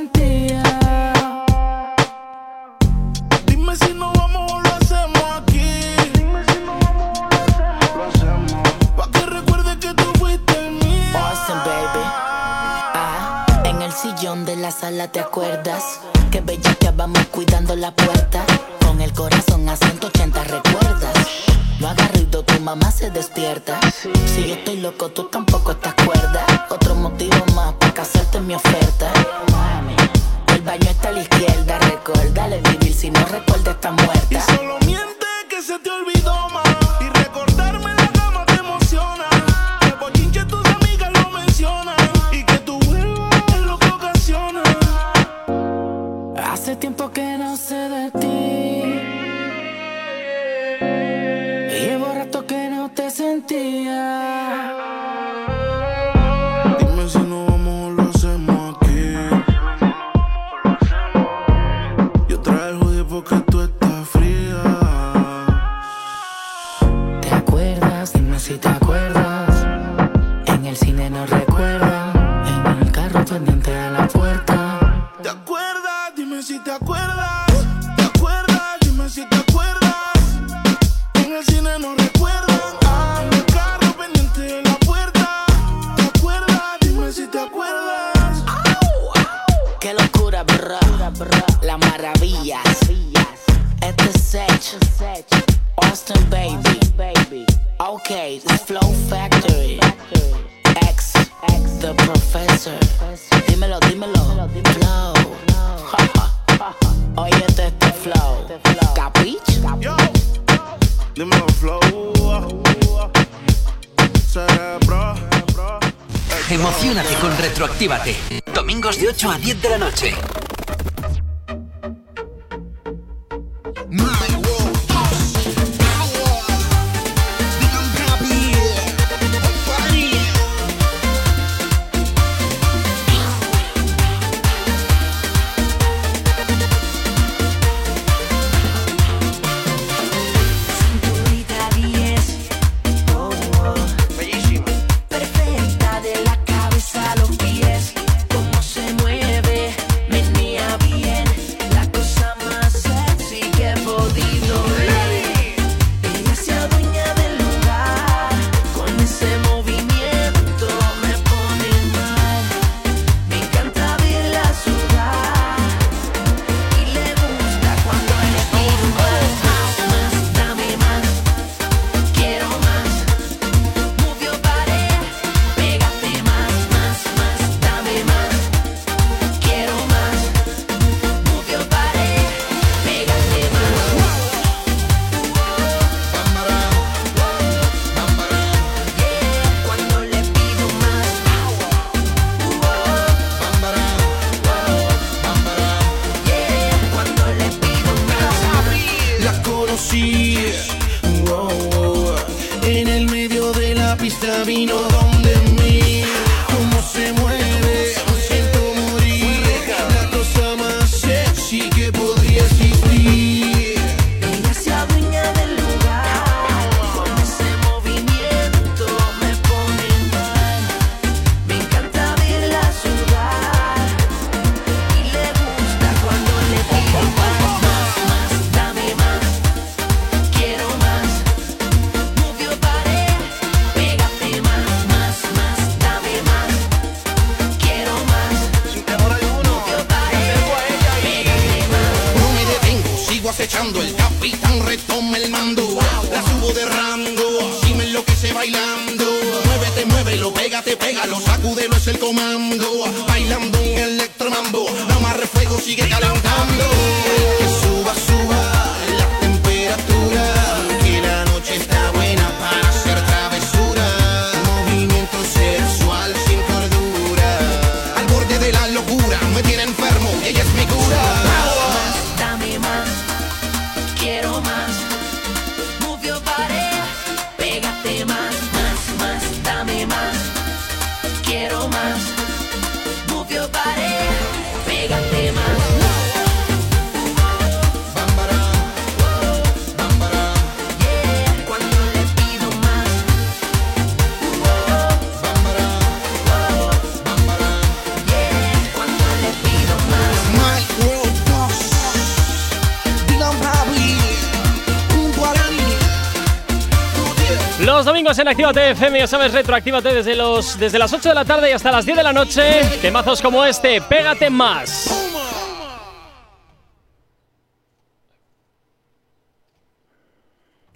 estás en Actívate FM, ya sabes, retroactívate desde, los, desde las 8 de la tarde y hasta las 10 de la noche. Temazos como este, pégate más.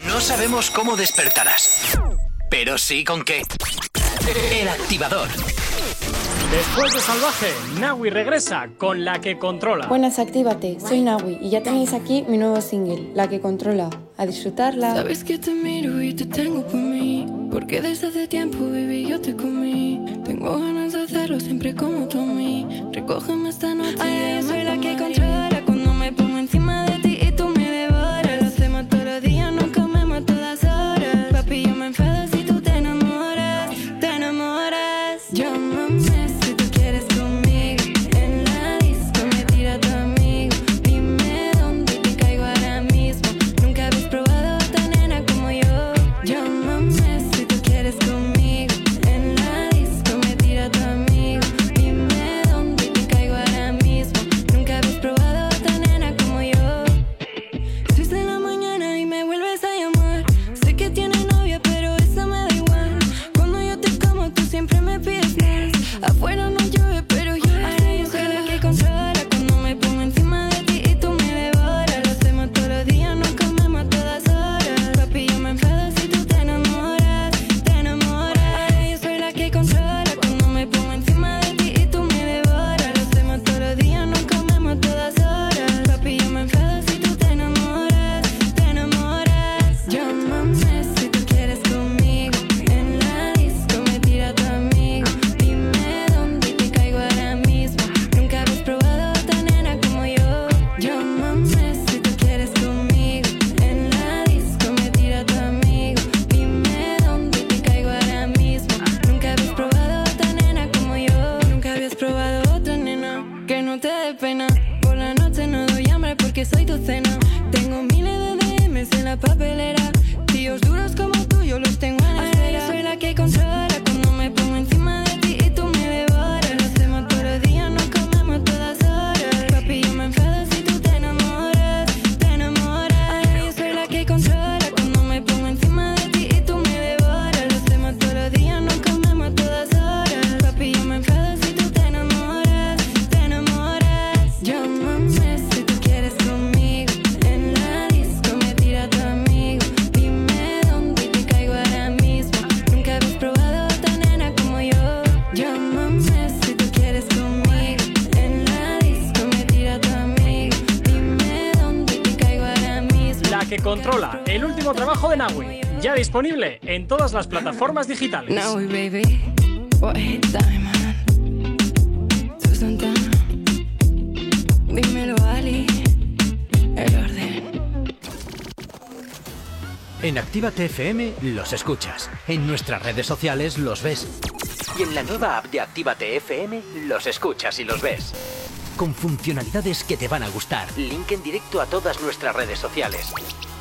No sabemos cómo despertarás, pero sí con qué. El activador. Después de Salvaje, Nawi regresa con La que controla. Buenas, actívate. Soy Nawi y ya tenéis aquí mi nuevo single, La que controla. A disfrutarla. Sabes que te miro y te tengo? Porque desde hace tiempo, viví yo te comí. Tengo ganas de hacerlo siempre como tú a mí. Recógeme esta noche. Ay, yo soy la que disponible en todas las plataformas digitales. Naui, baby. What hit diamond? Tú Santana. Dímelo, Ali. El orden. En Actívate FM los escuchas. En nuestras redes sociales los ves. Y en la nueva app de Actívate FM los escuchas y los ves. Con funcionalidades que te van a gustar. Link en directo a todas nuestras redes sociales.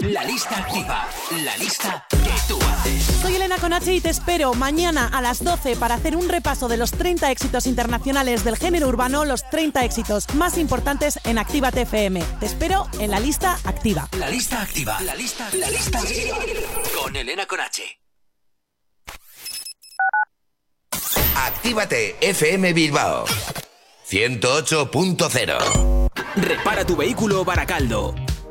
La lista activa. La lista que tú haces. Soy Elena Conache y te espero mañana a las 12 para hacer un repaso de los 30 éxitos internacionales del género urbano, los 30 éxitos más importantes en Actívate FM. Te espero en la lista activa. La lista activa. La lista, la lista activa. Con Elena Conache. Actívate FM Bilbao 108.0 Repara tu vehículo Baracaldo.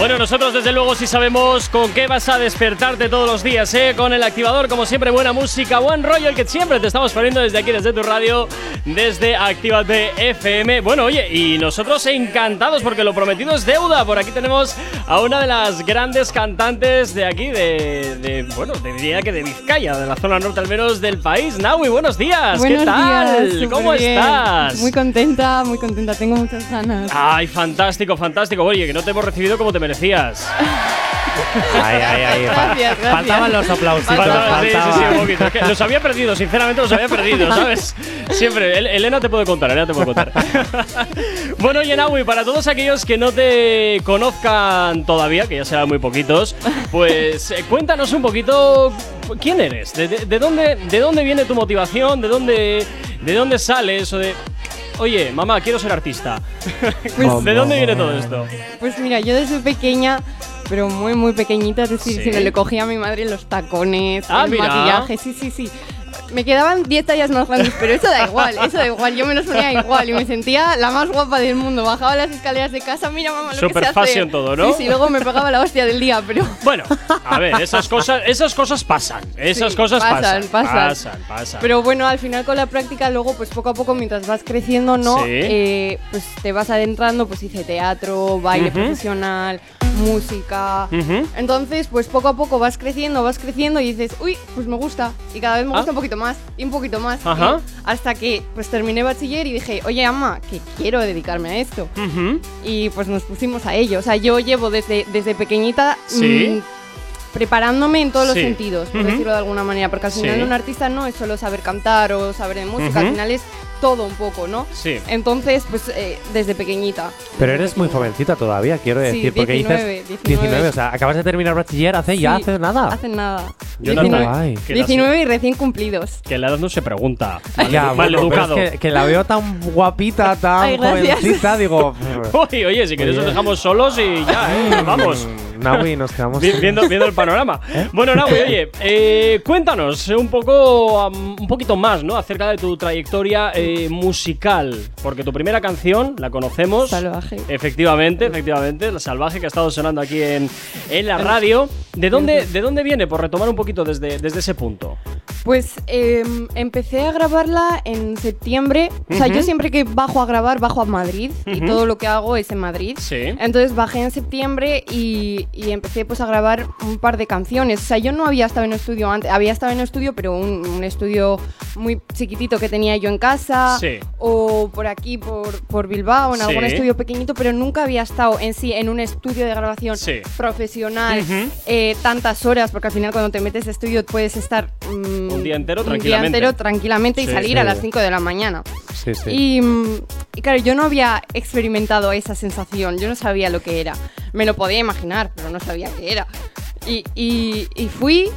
Bueno, nosotros desde luego sí sabemos con qué vas a despertarte todos los días, ¿eh? Con el activador, como siempre, buena música, buen rollo, el que siempre te estamos poniendo desde aquí, desde tu radio, desde Actívate FM. Bueno, oye, y nosotros encantados porque lo prometido es deuda. Por aquí tenemos a una de las grandes cantantes de aquí, de, de bueno, diría que de Vizcaya, de la zona norte al menos del país. Naui, buenos días, Buenos ¿qué tal? días, ¿Cómo estás? Muy contenta, muy contenta, tengo muchas ganas. Ay, fantástico, fantástico. Oye, que no te hemos recibido como te merecías. Ay, ay, ay. fa- Gracias, gracias. Faltaban los aplausitos. Faltaba- sí, sí, sí, faltaban. un poquito. Es que los había perdido, sinceramente los había perdido, *laughs* ¿sabes? Siempre. El- Elena te puede contar, Elena te puede contar. *laughs* bueno, Yenawi, para todos aquellos que no te conozcan todavía, que ya serán muy poquitos, pues eh, cuéntanos un poquito quién eres, de, de- de dónde, de dónde viene tu motivación, de dónde, de dónde sale eso de. Oye, mamá, quiero ser artista. *laughs* ¿De dónde viene todo esto? Pues mira, yo desde pequeña, pero muy, muy pequeñita, es decir, Sí. si no le cogía a mi madre los tacones, Ah, el mira. maquillaje, sí, sí, sí. Me quedaban 10 tallas más grandes, pero eso da igual, eso da igual. Yo me los ponía igual y me sentía la más guapa del mundo. Bajaba las escaleras de casa, mira mamá, lo que se hace. todo, ¿no? Sí, sí, luego me pegaba la hostia del día, pero *laughs* Bueno, a ver, esas cosas, esas cosas pasan. Esas Sí, cosas pasan, pasan. pasan. Pasan, pasan. Pero bueno, al final con la práctica, luego, pues poco a poco, mientras vas creciendo, ¿no? Sí. Eh, pues te vas adentrando, pues hice teatro, baile profesional, música. Entonces, pues poco a poco vas creciendo, vas creciendo y dices, uy, pues me gusta. Y cada vez me Ah. gusta un poquito más, y un poquito más. Ajá. y hasta que pues terminé bachiller y dije, oye, ama, que quiero dedicarme a esto. Y pues nos pusimos a ello. O sea, yo llevo desde, desde pequeñita Sí. mm, preparándome en todos los sentidos, por decirlo de alguna manera. Porque al final Sí. un artista no es solo saber cantar o saber de música, al final es todo un poco, ¿no? Sí. Entonces, pues eh, desde pequeñita. Pero eres muy jovencita todavía, quiero Sí, decir, porque 19, dices 19. o sea, acabas de terminar bachiller hace ya Sí, hace nada. Hace nada. Jonathan, 19, Ay. que la- 19 y recién cumplidos. Que la edad no se pregunta. *laughs* Mal, Ya, mal bueno, educado. es que, que la veo tan guapita, *laughs* tan Ay, jovencita, digo. *laughs* Oye, oye, si queréis os dejamos solos y ya, ¿eh? Vamos. Naui, nos quedamos. Vi- viendo, viendo el panorama. Bueno, Naui, oye, eh, cuéntanos un poco, um, un poquito más, ¿no? Acerca de tu trayectoria eh, musical, porque tu primera canción la conocemos. Salvaje. Efectivamente, efectivamente, la salvaje que ha estado sonando aquí en, en la radio. ¿De dónde, ¿De dónde viene? Por retomar un poquito desde, desde ese punto. Pues em, empecé a grabarla en septiembre. O sea, yo siempre que bajo a grabar, bajo a Madrid y Ujú. todo lo que hago es en Madrid. Sí. Entonces bajé en septiembre y, y empecé pues a grabar un par de canciones. O sea, yo no había estado en estudio antes, había estado en estudio, pero un, un estudio muy chiquitito que tenía yo en casa Sí. o por aquí, por, por Bilbao, en algún Sí. estudio pequeñito, pero nunca había estado en sí en un estudio de grabación Sí. profesional Ujú. eh, tantas horas, porque al final cuando te metes a estudio puedes estar mm, Un día entero un día tranquilamente. entero tranquilamente y salir a las 5 de la mañana. Y, mm, y claro, yo no había experimentado esa sensación, yo no sabía lo que era. Me lo podía imaginar, pero no sabía qué era. Y, y- y fui,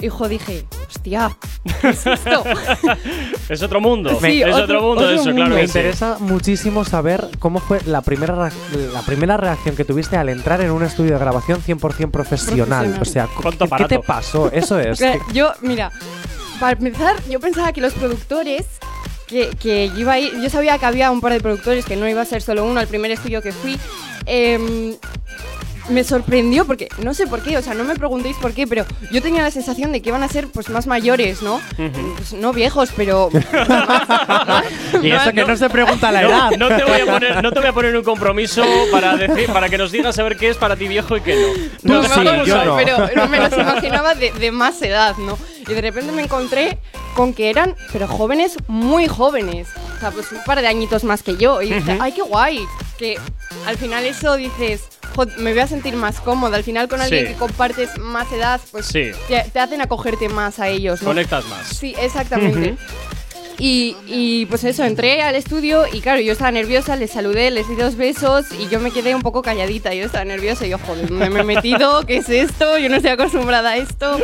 hijo, dije, hostia, ¿qué es esto? *laughs* Es otro mundo. Sí, es otro- otro mundo otro eso, mundo. claro Me sí. interesa muchísimo saber cómo fue la primera, ra- la primera reacción que tuviste al entrar en un estudio de grabación 100% profesional. Profesional. O sea, ¿Cuánto ¿qué, qué te pasó? Eso es. Yo, mira, para empezar, yo pensaba que los productores, que, que yo iba a ir- yo sabía que había un par de productores, que no iba a ser solo uno, al primer estudio que fui, em, me sorprendió porque, no sé por qué, o sea, no me preguntéis por qué, pero yo tenía la sensación de que iban a ser pues más mayores, ¿no? Pues, no viejos, pero... *laughs* y eso que no se pregunta la edad. No, no te voy a poner, no te voy a poner un compromiso para decir, para que nos digas a ver qué es para ti viejo y qué no. Tú No, sí, yo no. pero no me los imaginaba de, de más edad, ¿no? Y de repente me encontré con que eran, pero jóvenes, muy jóvenes. O sea, pues un par de añitos más que yo. Y dije, Ujú. ay, qué guay. Que al final eso dices, "Jo, me voy a sentir más cómoda. Al final con alguien Sí. que compartes más edad, pues Sí. te, te hacen acogerte más a ellos, ¿no? Conectas más. Sí, exactamente. Ujú. Y, y, pues eso, entré al estudio y claro, yo estaba nerviosa, les saludé, les di dos besos y yo me quedé un poco calladita. Yo estaba nerviosa y yo, joder, ¿dónde me he metido? ¿Qué es esto? Yo no estoy acostumbrada a esto.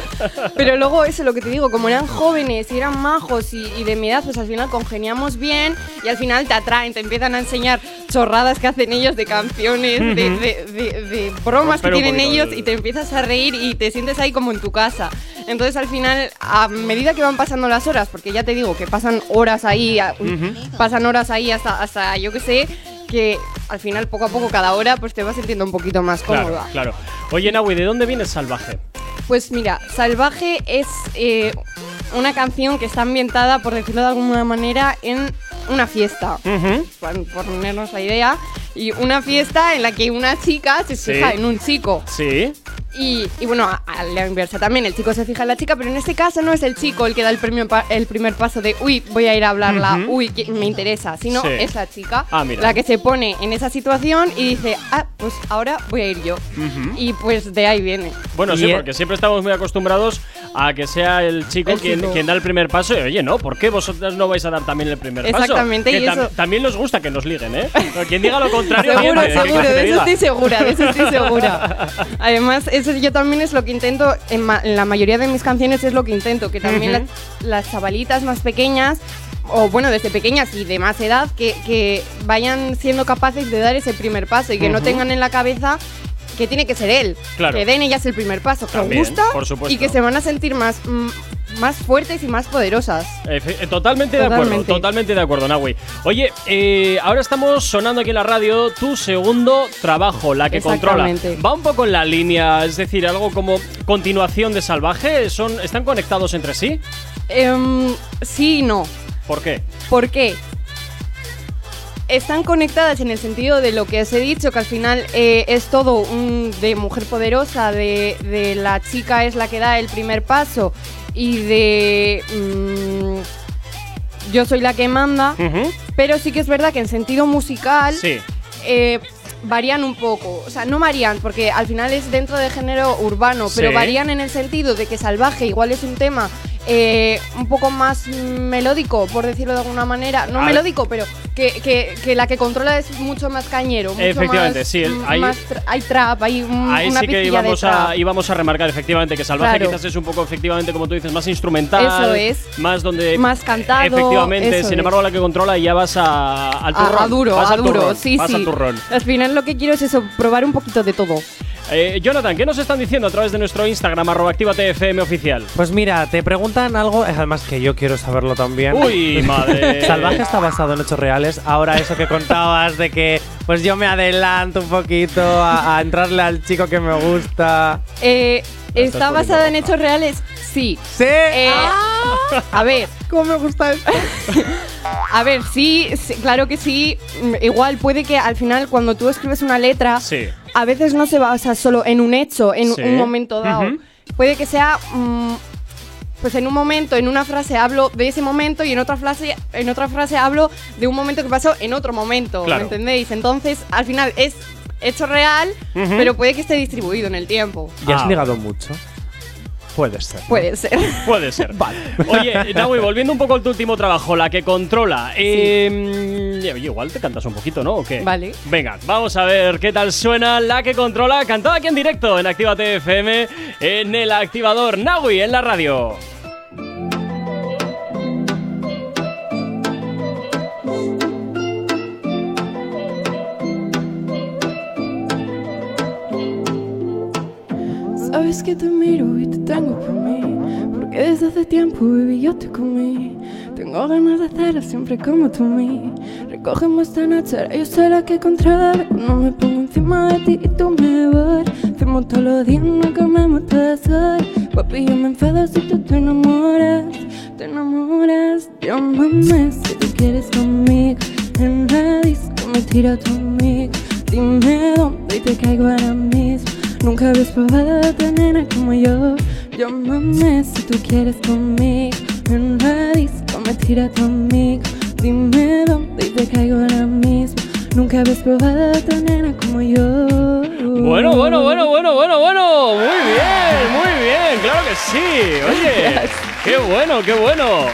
Pero luego eso, lo que te digo, como eran jóvenes y eran majos y, y de mi edad, pues al final congeniamos bien y al final te atraen, te empiezan a enseñar chorradas que hacen ellos de canciones, de, Ujú. de- de- de bromas que tienen ellos el- y te empiezas a reír y te sientes ahí como en tu casa. Entonces al final, a medida que van pasando las horas, porque ya te digo que pasan horas ahí, pasan horas ahí hasta, hasta yo que sé, que al final poco a poco cada hora pues te vas sintiendo un poquito más Claro, cómoda. claro. Oye, Naui, ¿de dónde viene Salvaje? Pues mira, Salvaje es eh, una canción que está ambientada, por decirlo de alguna manera, en una fiesta. Por, por ponernos la idea. Y una fiesta en la que una chica se Sí. fija en un chico. Sí. Y, y bueno, a, a la inversa también, el chico se fija en la chica, pero en este caso no es el chico el que da el, premio pa- el primer paso de, uy, voy a ir a hablarla, uy, que me interesa, sino Sí. es la chica Ah, la que se pone en esa situación y dice, ah, pues ahora voy a ir yo. Y pues de ahí viene. Bueno, sí, e- porque siempre estamos muy acostumbrados a que sea el chico, El quien, chico. quien da el primer paso. Y oye, no, ¿por qué vosotras no vais a dar también el primer paso? Exactamente, tam- eso- también nos gusta que nos liguen, ¿eh? Pero quien diga lo contrario, Seguro, seguro, de eso diga. estoy segura, de eso estoy segura. *laughs* Además, eso yo también es lo que intento, en, ma- en la mayoría de mis canciones es lo que intento, que también las, las chavalitas más pequeñas, o bueno, desde pequeñas y de más edad, que, que vayan siendo capaces de dar ese primer paso y que no tengan en la cabeza que tiene que ser él. Claro. Que den ellas el primer paso, que También, gusta por y que se van a sentir más, mm, más fuertes y más poderosas. Efe- eh, Totalmente de acuerdo, Totalmente. de acuerdo, Nahui. Oye, eh, ahora estamos sonando aquí en la radio tu segundo trabajo, la que controla. Va un poco en la línea, es decir, algo como continuación de Salvaje. ¿Son, ¿Están conectados entre sí? Em, sí y no. ¿Por qué? ¿Por qué? Están conectadas en el sentido de lo que os he dicho, que al final eh, es todo un, de mujer poderosa, de, de la chica es la que da el primer paso y de mm, yo soy la que manda, pero sí que es verdad que en sentido musical Sí. eh, varían un poco. O sea, no varían porque al final es dentro de género urbano, pero Sí. varían en el sentido de que Salvaje igual es un tema eh, un poco más melódico, por decirlo de alguna manera. No A melódico, pero que, que- que la que controla es mucho más cañero. Mucho Efectivamente, más, sí, mm, hay- más tra- hay trap, hay un- Ahí una sí que pizquilla de íbamos a, trap. íbamos a remarcar efectivamente que Salvaje Claro. quizás es un poco, efectivamente, como tú dices, más instrumental. Eso es. Más donde. Más cantado, Efectivamente, sin es. embargo, la que controla ya vas a, al turrón. a duro, vas a duro, turrón, sí, vas sí. al turrón. Al final lo que quiero es eso, probar un poquito de todo. Eh, Jonathan, ¿qué nos están diciendo a través de nuestro Instagram, arroba activatefm oficial? Pues mira, te preguntan algo, además que yo quiero saberlo también. Uy, madre. *laughs* Salvaje está basado en hechos reales. Ahora eso que contabas de que pues yo me adelanto un poquito a, a entrarle al chico que me gusta. Eh, ¿Está basado en hechos reales? Sí. Sí. Eh, Ah. A ver. ¿Cómo me gusta esto? *laughs* A ver, sí, sí, claro que sí. Mm, Igual puede que al final cuando tú escribes una letra, Sí. a veces no se basa solo en un hecho, en Sí. un momento dado. Puede que sea, mm, pues en un momento, en una frase hablo de ese momento y en otra frase, en otra frase hablo de un momento que pasó en otro momento, Claro. ¿me entendéis? Entonces, al final es hecho real, pero puede que esté distribuido en el tiempo. ¿Y has Ah. ligado mucho? Puede ser. Puede ser. *laughs* Puede ser. *laughs* Oye, Naui, volviendo un poco a tu último trabajo, la que controla. eh, oye, igual te cantas un poquito, ¿no? ¿O qué? Vale. Venga, vamos a ver qué tal suena la que controla, cantada aquí en directo en Actívate FM, en el activador Naui, en la radio. Sabes que te miro y te tengo por mí Porque desde hace tiempo, baby, yo te comí. Tengo ganas de hacerlo siempre como tú mí. Recógeme esta noche, yo soy la que controla No me pongo encima de ti y tú me vas Hacemos todos los días, no comemos todo sol Papi, yo me enfado si tú te enamoras Te enamoras, llámame si tú quieres conmigo. En la disco me tira tu amigo. Dime dónde y te caigo ahora mismo Nunca habías probado a otra nena como yo Llámame si tú quieres conmigo En la disco me tira tu amigo Dime dónde y te caigo ahora mismo Nunca habías probado a otra nena como yo Bueno, bueno, bueno, bueno, bueno, bueno. Muy bien, muy bien, claro que sí. Oye, *laughs* qué bueno, qué bueno.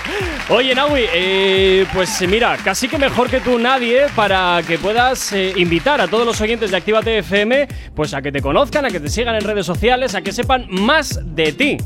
Oye, Naui, eh, pues mira, casi que mejor que tú nadie para que puedas eh, invitar a todos los oyentes de Actívate FM pues a que te conozcan, a que te sigan en redes sociales, a que sepan más de ti.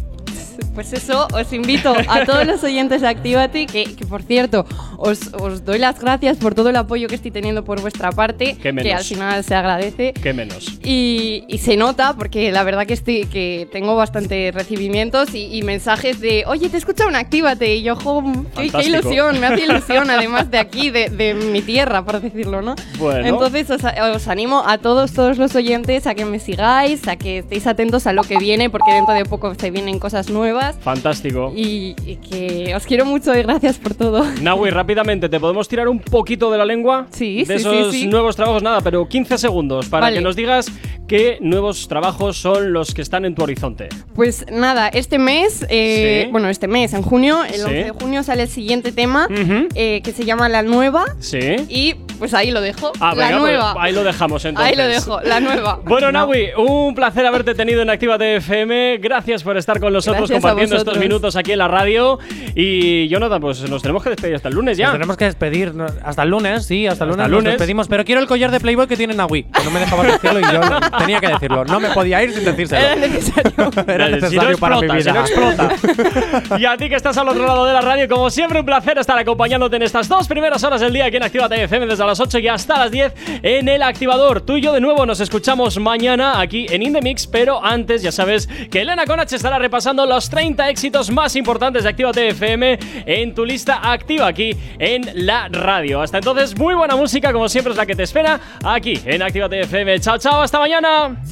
Pues eso, os invito a todos los oyentes de Activate, que, que por cierto, os, os doy las gracias por todo el apoyo que estoy teniendo por vuestra parte, que al final se agradece. Qué menos. Y, y se nota porque la verdad que estoy que tengo bastantes recibimientos y, y mensajes de oye te escucha un actívate y yo jo, qué, qué ilusión me hace *laughs* ilusión además de aquí de, de mi tierra por decirlo no Bueno. entonces os, os animo a todos todos los oyentes a que me sigáis a que estéis atentos a lo que viene porque dentro de poco se vienen cosas nuevas Fantástico. y, y que os quiero mucho y gracias por todo *laughs* Naui, rápidamente, ¿te podemos tirar un poquito de la lengua? Sí, De sí, esos sí. nuevos trabajos, nada, pero 15 segundos para Vale. que nos digas qué nuevos trabajos son los que están en tu horizonte. Pues nada, este mes, eh, Sí. bueno, este mes, en junio, el Sí. 11 de junio sale el siguiente tema eh, que se llama La Nueva Sí. y pues ahí lo dejo. Ah, la venga, pues nueva. ahí lo dejamos entonces. Ahí lo dejo, la nueva. Bueno, Naui, un placer haberte tenido en Actívate FM. Gracias por estar con nosotros Gracias compartiendo estos minutos aquí en la radio. Y Jonathan, pues nos tenemos que despedir hasta el lunes ya. Nos tenemos que despedir hasta el lunes, sí, hasta el Hasta lunes, el nos lunes. despedimos. Pero quiero el collar de Playboy que tiene que no me dejaba decirlo y yo tenía que decirlo. No me podía ir sin decírselo. Era necesario. *laughs* Era Eh, si necesario no para mi explota, vida. si no explota. y a ti que estás al otro lado de la radio, como siempre, un placer estar acompañándote en estas dos primeras horas del día aquí en Actívate FM desde las 8 y hasta las 10 en el activador. Tú y yo de nuevo nos escuchamos mañana aquí en Indemix, pero antes ya sabes que Elena Conach estará repasando los 30 éxitos más importantes de Actívate FM en tu lista activa aquí en la radio. Hasta entonces, muy buena música, como siempre es la que te espera aquí en Actívate FM. Chao, chao, hasta mañana.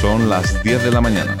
Son las 10 de la mañana.